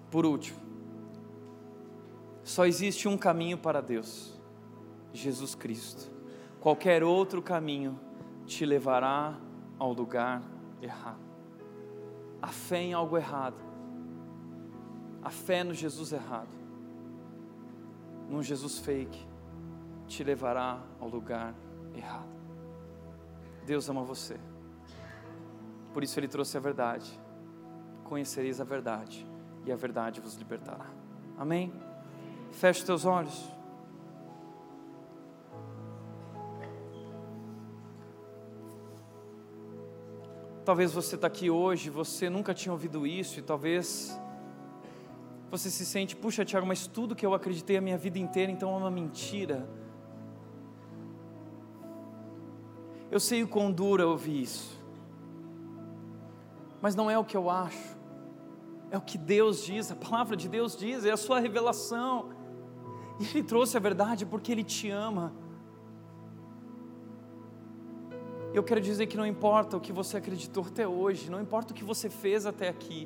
Por último, só existe um caminho para Deus: Jesus Cristo. Qualquer outro caminho te levará ao lugar errado a fé em algo errado, a fé no Jesus errado, num Jesus fake, te levará ao lugar errado. Deus ama você, por isso Ele trouxe a verdade. Conhecereis a verdade, e a verdade vos libertará. Amém? Feche teus olhos. Talvez você está aqui hoje, você nunca tinha ouvido isso, e talvez você se sente, puxa, Tiago, mas tudo que eu acreditei a minha vida inteira, então é uma mentira. Eu sei o quão duro é ouvir isso, mas não é o que eu acho, é o que Deus diz, a palavra de Deus diz, é a sua revelação. E Ele trouxe a verdade porque Ele te ama. Eu quero dizer que não importa o que você acreditou até hoje, não importa o que você fez até aqui,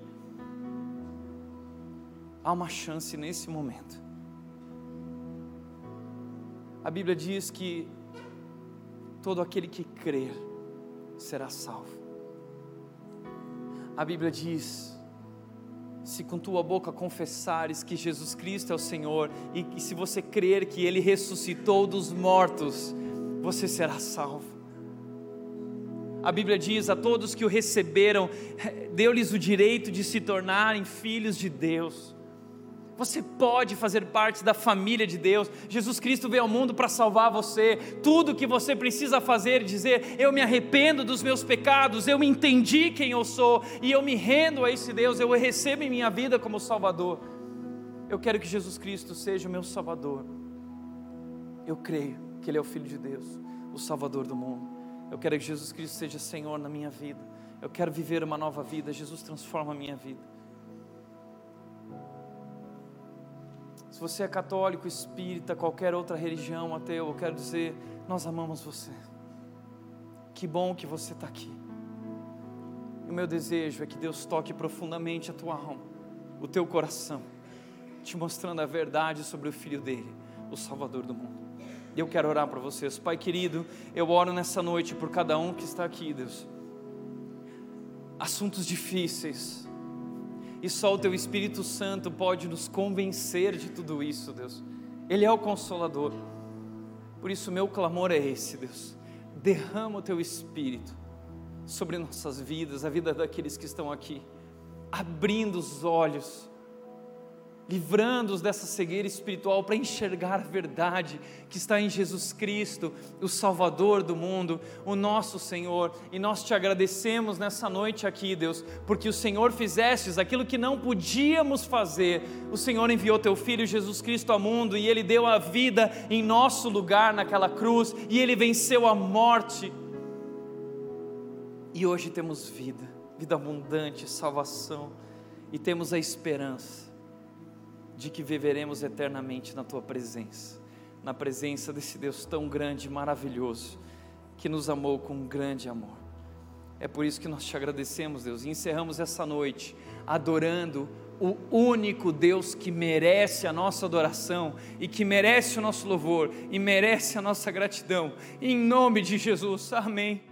há uma chance nesse momento. A Bíblia diz que todo aquele que crer será salvo. A Bíblia diz se com tua boca confessares que Jesus Cristo é o Senhor e, e se você crer que Ele ressuscitou dos mortos, você será salvo. A Bíblia diz: a todos que o receberam, deu-lhes o direito de se tornarem filhos de Deus. Você pode fazer parte da família de Deus. Jesus Cristo veio ao mundo para salvar você. Tudo que você precisa fazer é dizer: Eu me arrependo dos meus pecados, eu entendi quem eu sou e eu me rendo a esse Deus, eu recebo em minha vida como Salvador. Eu quero que Jesus Cristo seja o meu Salvador. Eu creio que Ele é o Filho de Deus, o Salvador do mundo. Eu quero que Jesus Cristo seja Senhor na minha vida. Eu quero viver uma nova vida. Jesus transforma a minha vida. Se você é católico, espírita, qualquer outra religião, ateu, eu quero dizer, nós amamos você. Que bom que você está aqui. E o meu desejo é que Deus toque profundamente a tua alma, o teu coração, te mostrando a verdade sobre o Filho dele, o Salvador do mundo. Eu quero orar para vocês. Pai querido, eu oro nessa noite por cada um que está aqui, Deus. Assuntos difíceis, e só o Teu Espírito Santo pode nos convencer de tudo isso, Deus. Ele é o consolador. Por isso, meu clamor é esse, Deus. Derrama o Teu Espírito sobre nossas vidas, a vida daqueles que estão aqui, abrindo os olhos livrando-os dessa cegueira espiritual para enxergar a verdade que está em Jesus Cristo, o Salvador do mundo, o nosso Senhor. E nós te agradecemos nessa noite aqui, Deus, porque o Senhor fizestes aquilo que não podíamos fazer. O Senhor enviou teu filho Jesus Cristo ao mundo e ele deu a vida em nosso lugar naquela cruz e ele venceu a morte. E hoje temos vida, vida abundante, salvação e temos a esperança de que viveremos eternamente na tua presença, na presença desse Deus tão grande e maravilhoso, que nos amou com um grande amor. É por isso que nós te agradecemos, Deus, e encerramos essa noite adorando o único Deus que merece a nossa adoração e que merece o nosso louvor e merece a nossa gratidão. Em nome de Jesus, amém.